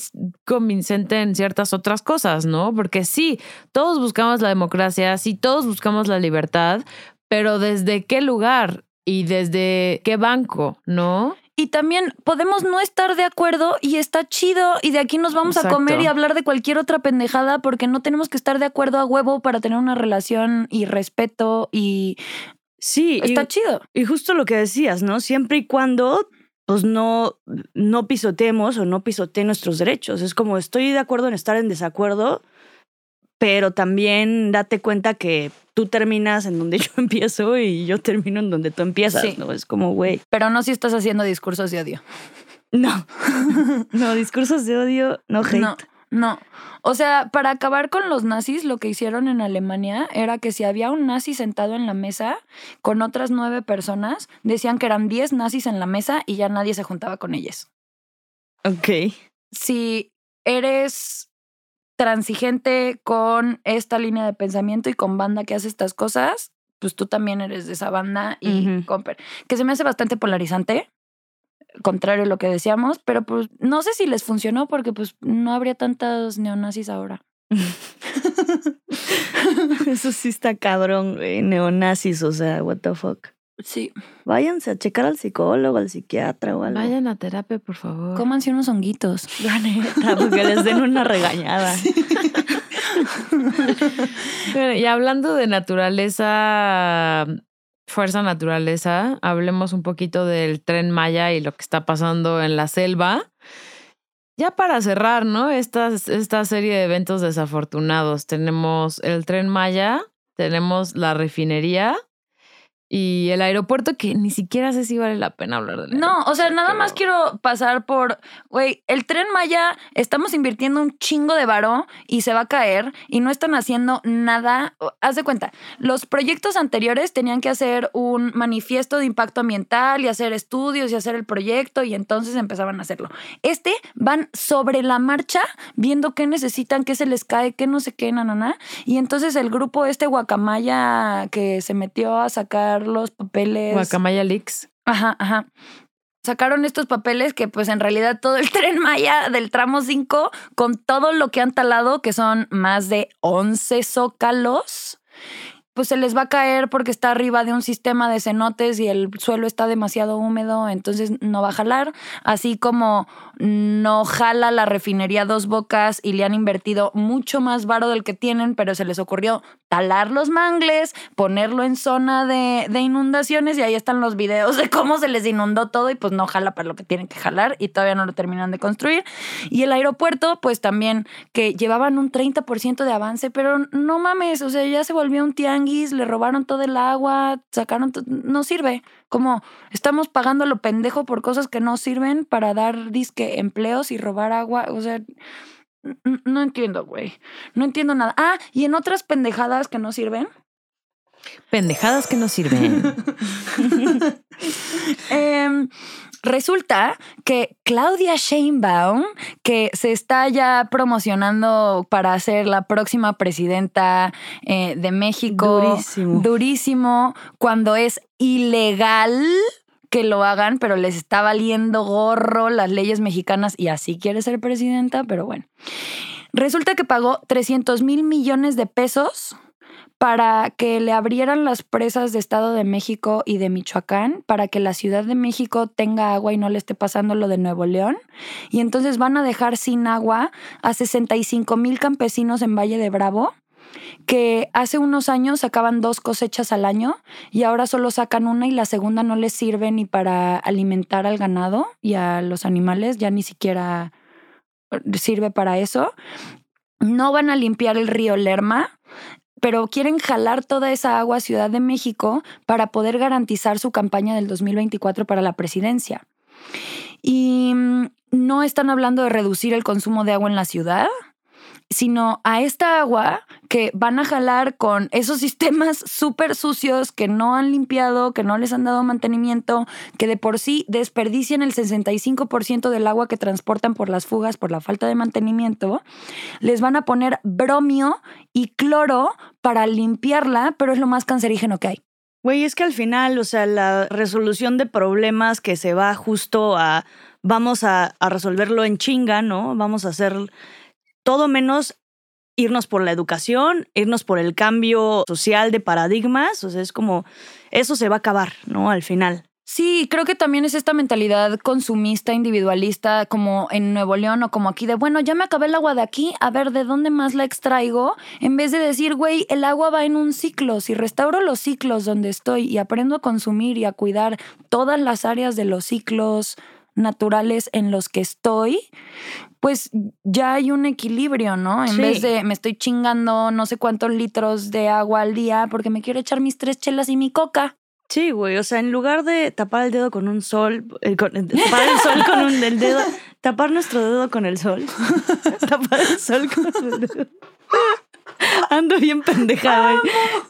convincente en ciertas otras cosas, ¿no? Porque sí, todos buscamos la democracia, sí, todos buscamos la libertad, pero ¿desde qué lugar y desde qué banco, no? Y también podemos no estar de acuerdo y está chido y de aquí nos vamos a comer y hablar de cualquier otra pendejada porque no tenemos que estar de acuerdo a huevo para tener una relación y respeto y Sí, y, está chido. y justo lo que decías, ¿no? Siempre y cuando pues no, no pisotemos o no pisotee nuestros derechos. Es como estoy de acuerdo en estar en desacuerdo, pero también date cuenta que tú terminas en donde yo empiezo y yo termino en donde tú empiezas, Sí. ¿no? Es como, güey, Pero no si estás haciendo discursos de odio. no. no, discursos de odio, no hate. No, no. O sea, para acabar con los nazis, lo que hicieron en Alemania era que si había un nazi sentado en la mesa con otras nueve personas, decían que eran diez nazis en la mesa y ya nadie se juntaba con ellos. Ok. Si eres transigente con esta línea de pensamiento y con banda que hace estas cosas, pues tú también eres de esa banda y comper. Que se me hace bastante polarizante, contrario a lo que decíamos, pero pues no sé si les funcionó porque pues no habría tantos neonazis ahora. Eso sí está cabrón, güey. Neonazis, o sea, what the fuck. Sí. Váyanse a checar al psicólogo, al psiquiatra o algo. Vayan a terapia, por favor. Cómanse unos honguitos. Neta, porque les den una regañada. Y hablando de naturaleza, fuerza naturaleza, hablemos un poquito del tren Maya y lo que está pasando en la selva. Ya para cerrar, ¿no? Esta, esta serie de eventos desafortunados. Tenemos el tren Maya, tenemos la refinería y el aeropuerto que ni siquiera sé si vale la pena hablar de No, o sea, nada más quiero pasar por, güey, el tren Maya, estamos invirtiendo un chingo de varo y se va a caer y no están haciendo nada. Haz de cuenta, los proyectos anteriores tenían que hacer un manifiesto de impacto ambiental y hacer estudios y hacer el proyecto y entonces empezaban a hacerlo. Este van sobre la marcha viendo qué necesitan, qué se les cae, qué no sé qué, nanana. Y entonces el grupo este Guacamaya que se metió a sacar los papeles. Guacamaya Leaks. Ajá, ajá. Sacaron estos papeles que pues en realidad todo el tren Maya del tramo 5 con todo lo que han talado, que son más de 11 zócalos, pues se les va a caer porque está arriba de un sistema de cenotes y el suelo está demasiado húmedo, entonces no va a jalar, así como no jala la refinería Dos Bocas y le han invertido mucho más varo del que tienen, pero se les ocurrió talar los mangles, ponerlo en zona de, de, inundaciones y ahí están los videos de cómo se les inundó todo y pues no jala para lo que tienen que jalar y todavía no lo terminan de construir. Y el aeropuerto, pues también que llevaban un 30% de avance, pero no mames, o sea, ya se volvió un tianguis, le robaron todo el agua, sacaron, no sirve. Como estamos pagando lo pendejo por cosas que no sirven para dar disque empleos y robar agua, o sea... No entiendo, güey. No entiendo nada. Ah, y en otras pendejadas que no sirven. Pendejadas que no sirven. eh, resulta que Claudia Sheinbaum, que se está ya promocionando para ser la próxima presidenta eh, de México, durísimo. durísimo, cuando es ilegal que lo hagan, pero les está valiendo gorro las leyes mexicanas y así quiere ser presidenta, pero bueno. Resulta que pagó 300 mil millones de pesos para que le abrieran las presas de Estado de México y de Michoacán, para que la Ciudad de México tenga agua y no le esté pasando lo de Nuevo León. Y entonces van a dejar sin agua a 65 mil campesinos en Valle de Bravo que hace unos años sacaban dos cosechas al año y ahora solo sacan una y la segunda no les sirve ni para alimentar al ganado y a los animales, ya ni siquiera sirve para eso. No van a limpiar el río Lerma, pero quieren jalar toda esa agua a Ciudad de México para poder garantizar su campaña del 2024 para la presidencia. Y mm, no están hablando de reducir el consumo de agua en la ciudad, sino a esta agua que van a jalar con esos sistemas súper sucios que no han limpiado, que no les han dado mantenimiento, que de por sí desperdician el 65% del agua que transportan por las fugas por la falta de mantenimiento, les van a poner bromio y cloro para limpiarla, pero es lo más cancerígeno que hay. Güey, es que al final, o sea, la resolución de problemas que se va justo a vamos a, a resolverlo en chinga, ¿no? Vamos a hacer todo menos irnos por la educación, irnos por el cambio social de paradigmas, o sea, es como, eso se va a acabar, ¿no? Al final. Sí, creo que también es esta mentalidad consumista, individualista, como en Nuevo León o como aquí, de bueno, ya me acabé el agua de aquí, a ver de dónde más la extraigo, en vez de decir, güey, el agua va en un ciclo, si restauro los ciclos donde estoy y aprendo a consumir y a cuidar todas las áreas de los ciclos naturales en los que estoy, pues ya hay un equilibrio, ¿no? En vez de me estoy chingando no sé cuántos litros de agua al día porque me quiero echar mis tres chelas y mi coca. Sí, güey, o sea, en lugar de tapar el dedo con un sol, eh, con, eh, tapar el sol con un el dedo, tapar nuestro dedo con el sol, tapar el sol con el dedo. Ando bien pendejada.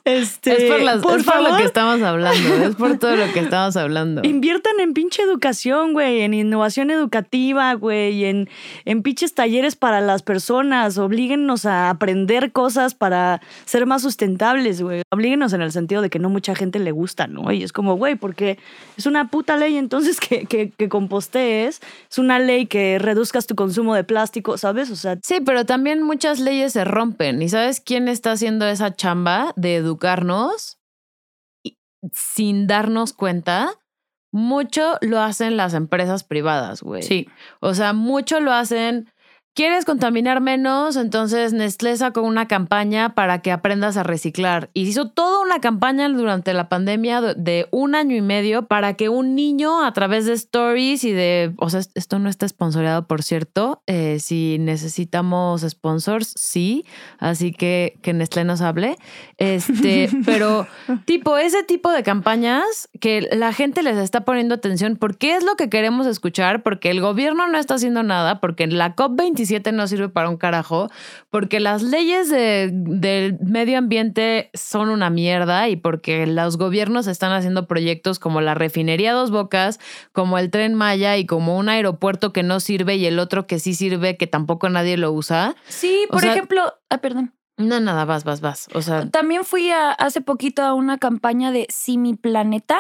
Este, es por, las, por, es por lo que estamos hablando. Es por todo lo que estamos hablando. Inviertan en pinche educación, güey. En innovación educativa, güey. En, en pinches talleres para las personas. Oblíguenos a aprender cosas para ser más sustentables, güey. Oblíguenos en el sentido de que no mucha gente le gusta, ¿no? Y es como, güey, porque es una puta ley entonces que, que, que compostees. Es una ley que reduzcas tu consumo de plástico, ¿sabes? O sea. Sí, pero también muchas leyes se rompen. ¿Y sabes quién está haciendo esa chamba de educarnos sin darnos cuenta, mucho lo hacen las empresas privadas, güey. Sí. O sea, mucho lo hacen ¿Quieres contaminar menos? Entonces Nestlé sacó una campaña para que aprendas a reciclar. Y hizo toda una campaña durante la pandemia de un año y medio para que un niño a través de stories y de... O sea, esto no está sponsoreado, por cierto. Eh, si necesitamos sponsors, sí. Así que que Nestlé nos hable. Este, pero tipo, ese tipo de campañas que la gente les está poniendo atención porque es lo que queremos escuchar, porque el gobierno no está haciendo nada, porque la COP20 no sirve para un carajo, porque las leyes del medio ambiente son una mierda y porque los gobiernos están haciendo proyectos como la refinería Dos Bocas, como el tren Maya y como un aeropuerto que no sirve y el otro que sí sirve, que tampoco nadie lo usa. Sí, por ejemplo, ah, perdón. No, nada, vas, vas, vas. O sea, también fui hace poquito a una campaña de Simi Planeta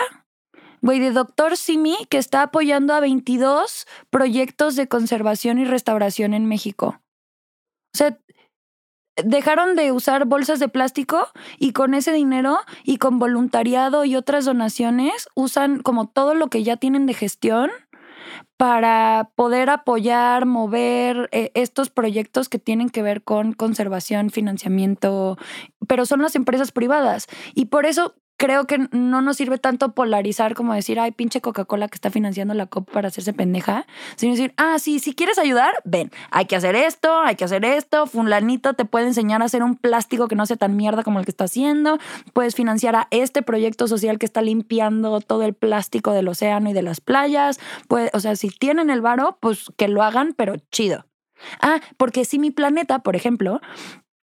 güey, de Doctor Simi, que está apoyando a 22 proyectos de conservación y restauración en México. O sea, dejaron de usar bolsas de plástico y con ese dinero y con voluntariado y otras donaciones usan como todo lo que ya tienen de gestión para poder apoyar, mover eh, estos proyectos que tienen que ver con conservación, financiamiento, pero son las empresas privadas. Y por eso creo que no nos sirve tanto polarizar como decir, ay, pinche Coca-Cola que está financiando la COP para hacerse pendeja, sino decir, ah, sí, si quieres ayudar, ven, hay que hacer esto, hay que hacer esto, fulanito te puede enseñar a hacer un plástico que no sea tan mierda como el que está haciendo, puedes financiar a este proyecto social que está limpiando todo el plástico del océano y de las playas, pues, o sea, si tienen el varo, pues que lo hagan, pero chido. Ah, porque si mi planeta, por ejemplo,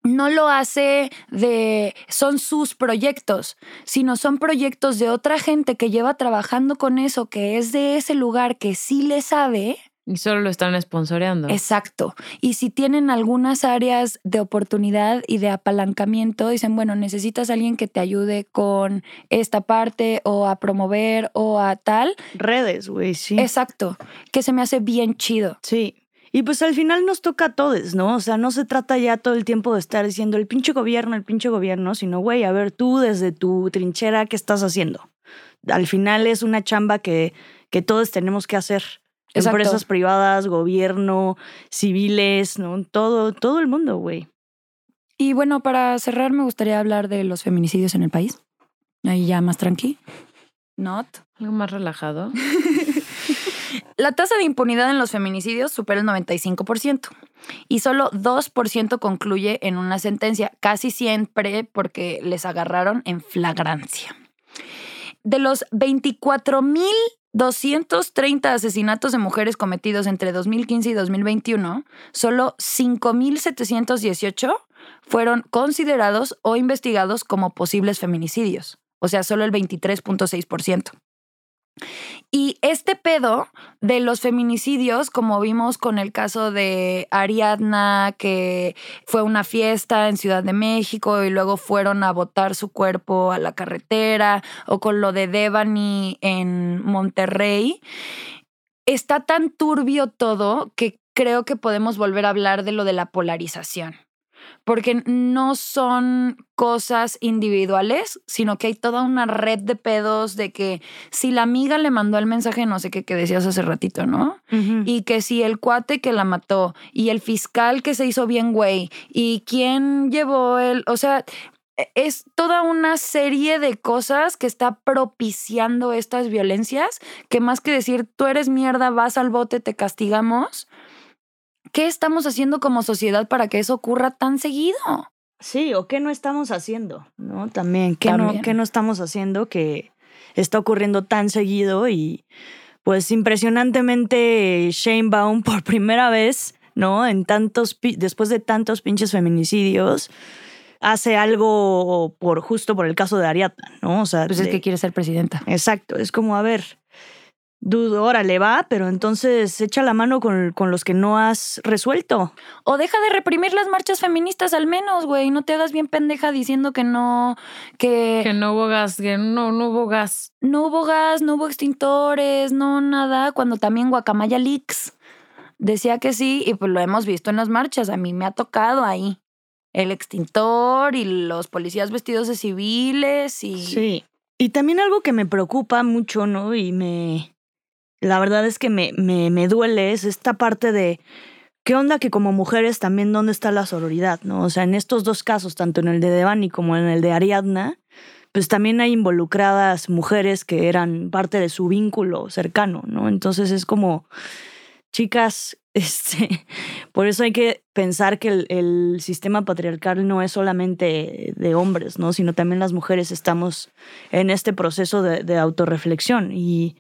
no lo hace de son sus proyectos, sino son proyectos de otra gente que lleva trabajando con eso, que es de ese lugar, que sí le sabe. Y solo lo están sponsoreando. Exacto. Y si tienen algunas áreas de oportunidad y de apalancamiento, dicen, bueno, necesitas a alguien que te ayude con esta parte o a promover o a tal. Redes, güey, sí. Exacto. Que se me hace bien chido. Sí. Y pues al final nos toca a todos, ¿no? O sea, no se trata ya todo el tiempo de estar diciendo el pinche gobierno, el pinche gobierno, sino, güey, a ver tú desde tu trinchera, ¿qué estás haciendo? Al final es una chamba que, que todos tenemos que hacer. Empresas privadas, gobierno, civiles, ¿no? Todo, todo el mundo, güey. Y bueno, para cerrar, me gustaría hablar de los feminicidios en el país. Ahí ya más tranqui. Not. Algo más relajado. La tasa de impunidad en los feminicidios supera el 95% y solo 2% concluye en una sentencia, casi siempre porque les agarraron en flagrancia. De los 24.230 asesinatos de mujeres cometidos entre 2015 y 2021, solo 5.718 fueron considerados o investigados como posibles feminicidios, o sea, solo el 23.6%. Y este pedo de los feminicidios, como vimos con el caso de Ariadna, que fue una fiesta en Ciudad de México y luego fueron a botar su cuerpo a la carretera, o con lo de Devani en Monterrey, está tan turbio todo que creo que podemos volver a hablar de lo de la polarización porque no son cosas individuales, sino que hay toda una red de pedos de que si la amiga le mandó el mensaje, no sé qué que decías hace ratito, ¿no? Y que si el cuate que la mató y el fiscal que se hizo bien güey y quién llevó el, o sea, e, es toda una serie de cosas que está propiciando estas violencias, que más que decir tú eres mierda, vas al bote, te castigamos, ¿Qué estamos haciendo como sociedad para que eso ocurra tan seguido? Sí, o qué no estamos haciendo, ¿no? También, ¿qué, No, no estamos haciendo que está ocurriendo tan seguido? Y pues impresionantemente Shane Baum por primera vez, ¿no? En tantos, después de tantos pinches feminicidios, hace algo por justo por el caso de Ariadna, ¿no? O sea, pues es que quiere ser presidenta. Exacto, es como, a ver, dudo, órale, va, pero entonces echa la mano con, con, los que no has resuelto. O deja de reprimir las marchas feministas al menos, güey. No te hagas bien pendeja diciendo que no, que... Que no hubo gas, que no, no hubo gas. No hubo gas, no hubo extintores, no nada. Cuando también Guacamaya Leaks decía que sí y pues lo hemos visto en las marchas. A mí me ha tocado ahí. El extintor y los policías vestidos de civiles y... Sí. Y también algo que me preocupa mucho, ¿no? Y me, la verdad es que me, me, me duele es esta parte de ¿qué onda que como mujeres también dónde está la sororidad, no? O sea, en estos dos casos, tanto en el de Devani como en el de Ariadna, pues también hay involucradas mujeres que eran parte de su vínculo cercano, ¿no? Entonces es como, chicas, este, por eso hay que pensar que el, sistema patriarcal no es solamente de hombres, ¿no? Sino también las mujeres estamos en este proceso de, de autorreflexión y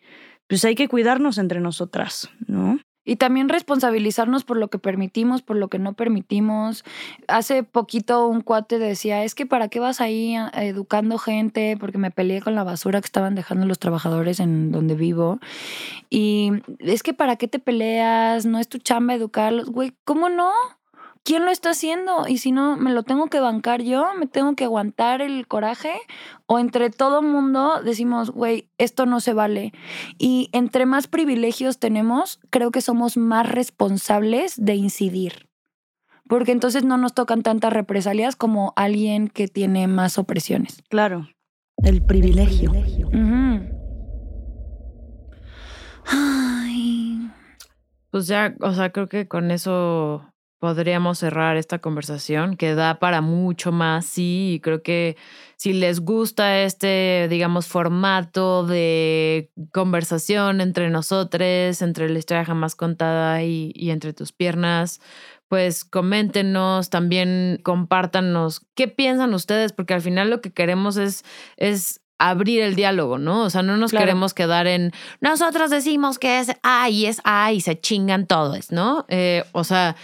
pues hay que cuidarnos entre nosotras, ¿no? Y también responsabilizarnos por lo que permitimos, por lo que no permitimos. Hace poquito un cuate decía, es que para qué vas ahí educando gente, porque me peleé con la basura que estaban dejando los trabajadores en donde vivo. Y es que para qué te peleas, no es tu chamba educarlos. Güey, ¿cómo no? ¿Quién lo está haciendo? Y si no, ¿me lo tengo que bancar yo? ¿Me tengo que aguantar el coraje? O entre todo mundo decimos, güey, esto no se vale. Y entre más privilegios tenemos, creo que somos más responsables de incidir. Porque entonces no nos tocan tantas represalias como alguien que tiene más opresiones. Claro, el privilegio. Ay. Pues ya, o sea, creo que con eso podríamos cerrar esta conversación que da para mucho más, sí, y creo que si les gusta este, digamos, formato de conversación entre nosotros, entre la historia jamás contada y, y entre tus piernas, pues coméntenos, también compártanos qué piensan ustedes, porque al final lo que queremos es, es abrir el diálogo, ¿no? O sea, no nos queremos quedar en nosotros decimos que es A y es A y se chingan todos, ¿no? Eh, o sea,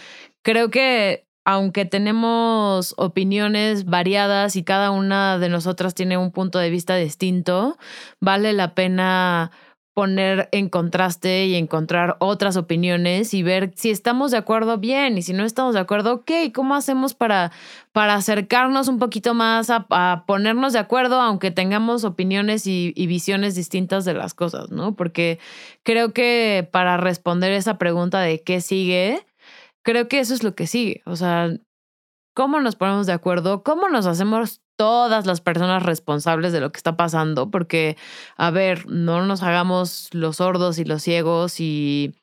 creo que aunque tenemos opiniones variadas y cada una de nosotras tiene un punto de vista distinto, vale la pena poner en contraste y encontrar otras opiniones y ver si estamos de acuerdo bien y si no estamos de acuerdo, ok, ¿cómo hacemos para, para acercarnos un poquito más a, ponernos de acuerdo aunque tengamos opiniones y, y, visiones distintas de las cosas, ¿no? Porque creo que para responder esa pregunta de qué sigue, creo que eso es lo que sigue. O sea, ¿cómo nos ponemos de acuerdo? ¿Cómo nos hacemos todas las personas responsables de lo que está pasando? Porque, a ver, no nos hagamos los sordos y los ciegos y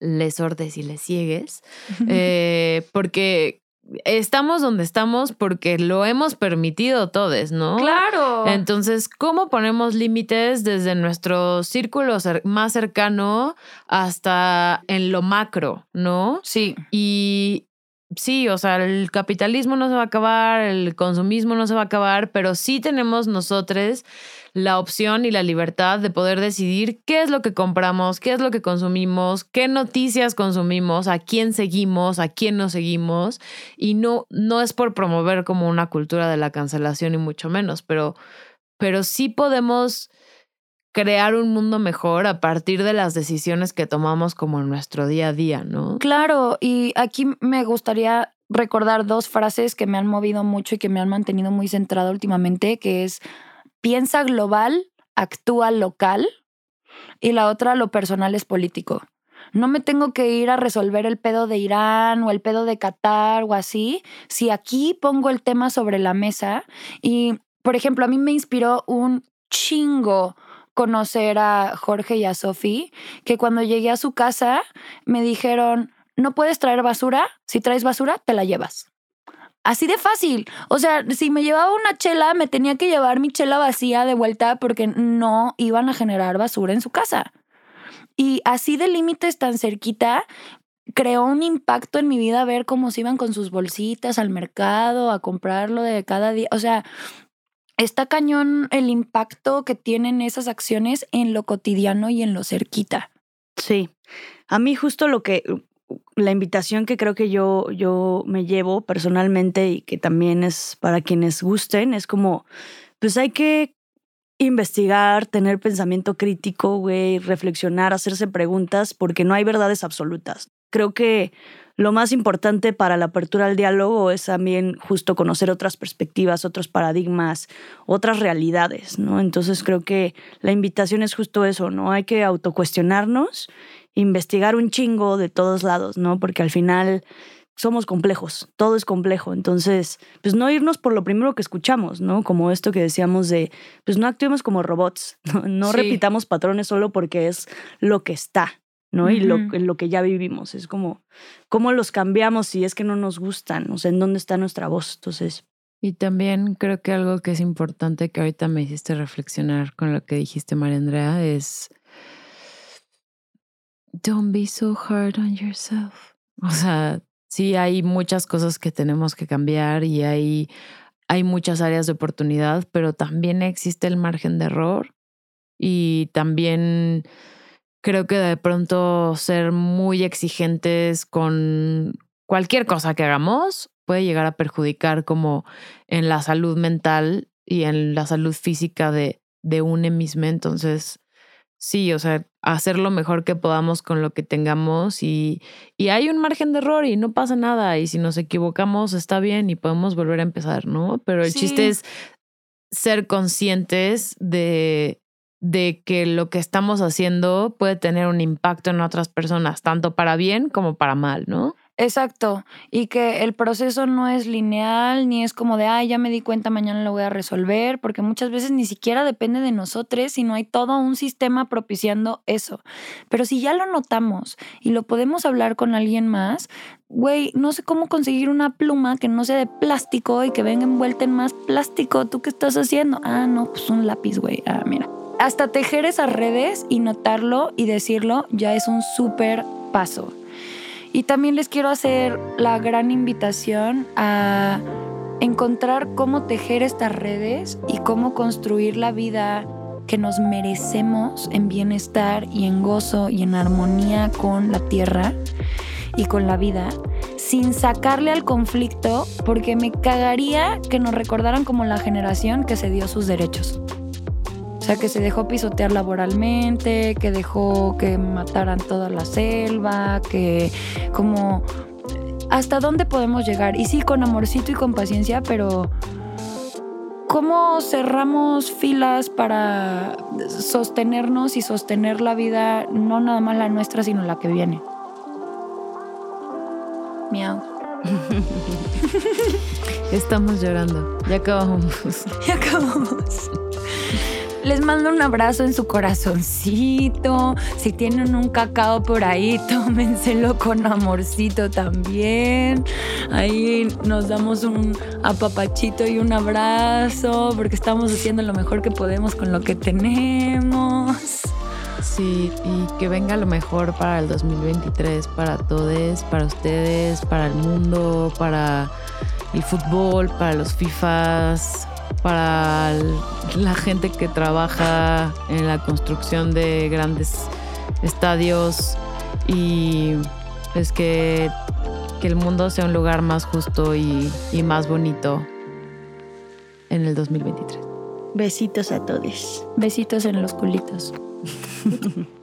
les sordes y les ciegues, eh, porque estamos donde estamos porque lo hemos permitido todos, ¿no? Claro. Entonces, ¿cómo ponemos límites desde nuestro círculo más cercano hasta en lo macro, ¿no? Sí. Y sí, o sea, el capitalismo no se va a acabar, el consumismo no se va a acabar, pero sí tenemos nosotros la opción y la libertad de poder decidir qué es lo que compramos, qué es lo que consumimos, qué noticias consumimos, a quién seguimos, a quién no seguimos. Y no, no es por promover como una cultura de la cancelación y mucho menos, pero, pero sí podemos crear un mundo mejor a partir de las decisiones que tomamos como en nuestro día a día, ¿no? Claro, y aquí me gustaría recordar dos frases que me han movido mucho y que me han mantenido muy centrada últimamente, que es piensa global, actúa local y la otra lo personal es político. No me tengo que ir a resolver el pedo de Irán o el pedo de Qatar o así, si aquí pongo el tema sobre la mesa y, por ejemplo, a mí me inspiró un chingo conocer a Jorge y a Sofía, que cuando llegué a su casa me dijeron, no puedes traer basura, si traes basura, te la llevas. Así de fácil. O sea, si me llevaba una chela, me tenía que llevar mi chela vacía de vuelta porque no iban a generar basura en su casa. Y así de límites tan cerquita, creó un impacto en mi vida ver cómo se iban con sus bolsitas al mercado a comprarlo de cada día. O sea, está cañón el impacto que tienen esas acciones en lo cotidiano y en lo cerquita. Sí. A mí justo lo que la invitación que creo que yo, yo me llevo personalmente y que también es para quienes gusten, es como, pues hay que investigar, tener pensamiento crítico, güey, reflexionar, hacerse preguntas, porque no hay verdades absolutas. Creo que lo más importante para la apertura al diálogo es también justo conocer otras perspectivas, otros paradigmas, otras realidades, ¿no? Entonces creo que la invitación es justo eso, ¿no? Hay que autocuestionarnos investigar un chingo de todos lados, ¿no? Porque al final somos complejos, todo es complejo. Entonces, pues no irnos por lo primero que escuchamos, ¿no? Como esto que decíamos de, pues no actuemos como robots, no, repitamos patrones solo porque es lo que está, ¿no? Y lo, lo que ya vivimos. Es como, ¿cómo los cambiamos si es que no nos gustan? O sea, ¿en dónde está nuestra voz? Entonces... Y también creo que algo que es importante que ahorita me hiciste reflexionar con lo que dijiste, María Andrea, es don't be so hard on yourself. O sea, sí hay muchas cosas que tenemos que cambiar y hay, hay muchas áreas de oportunidad, pero también existe el margen de error y también creo que de pronto ser muy exigentes con cualquier cosa que hagamos puede llegar a perjudicar como en la salud mental y en la salud física de, de un. Entonces, sí, o sea, hacer lo mejor que podamos con lo que tengamos y, y, hay un margen de error y no pasa nada. Y si nos equivocamos, está bien y podemos volver a empezar, ¿no? Pero el chiste es ser conscientes de, de que lo que estamos haciendo puede tener un impacto en otras personas, tanto para bien como para mal, ¿no? Exacto, y que el proceso no es lineal, ni es como de, ay, ya me di cuenta, mañana lo voy a resolver, porque muchas veces ni siquiera depende de nosotros, sino hay todo un sistema propiciando eso. Pero si ya lo notamos y lo podemos hablar con alguien más, güey, no sé cómo conseguir una pluma que no sea de plástico y que venga envuelta en más plástico. ¿Tú qué estás haciendo? Ah, no, pues un lápiz, güey. Ah, mira. Hasta tejer esas redes y notarlo y decirlo ya es un súper paso. Y también les quiero hacer la gran invitación a encontrar cómo tejer estas redes y cómo construir la vida que nos merecemos en bienestar y en gozo y en armonía con la tierra y con la vida, sin sacarle al conflicto, porque me cagaría que nos recordaran como la generación que se dio sus derechos. O sea, que se dejó pisotear laboralmente, que dejó que mataran toda la selva, que como... ¿Hasta dónde podemos llegar? Y sí, con amorcito y con paciencia, pero ¿cómo cerramos filas para sostenernos y sostener la vida, no nada más la nuestra, sino la que viene? Miau. Estamos llorando. Ya acabamos. Ya acabamos. Les mando un abrazo en su corazoncito. Si tienen un cacao por ahí, tómenselo con amorcito también. Ahí nos damos un apapachito y un abrazo porque estamos haciendo lo mejor que podemos con lo que tenemos. Sí, y que venga lo mejor para el 2023, para todos, para ustedes, para el mundo, para el fútbol, para los FIFAs, para la gente que trabaja en la construcción de grandes estadios y pues que, que el mundo sea un lugar más justo y, y más bonito en el 2023. Besitos a todos. Besitos en los culitos.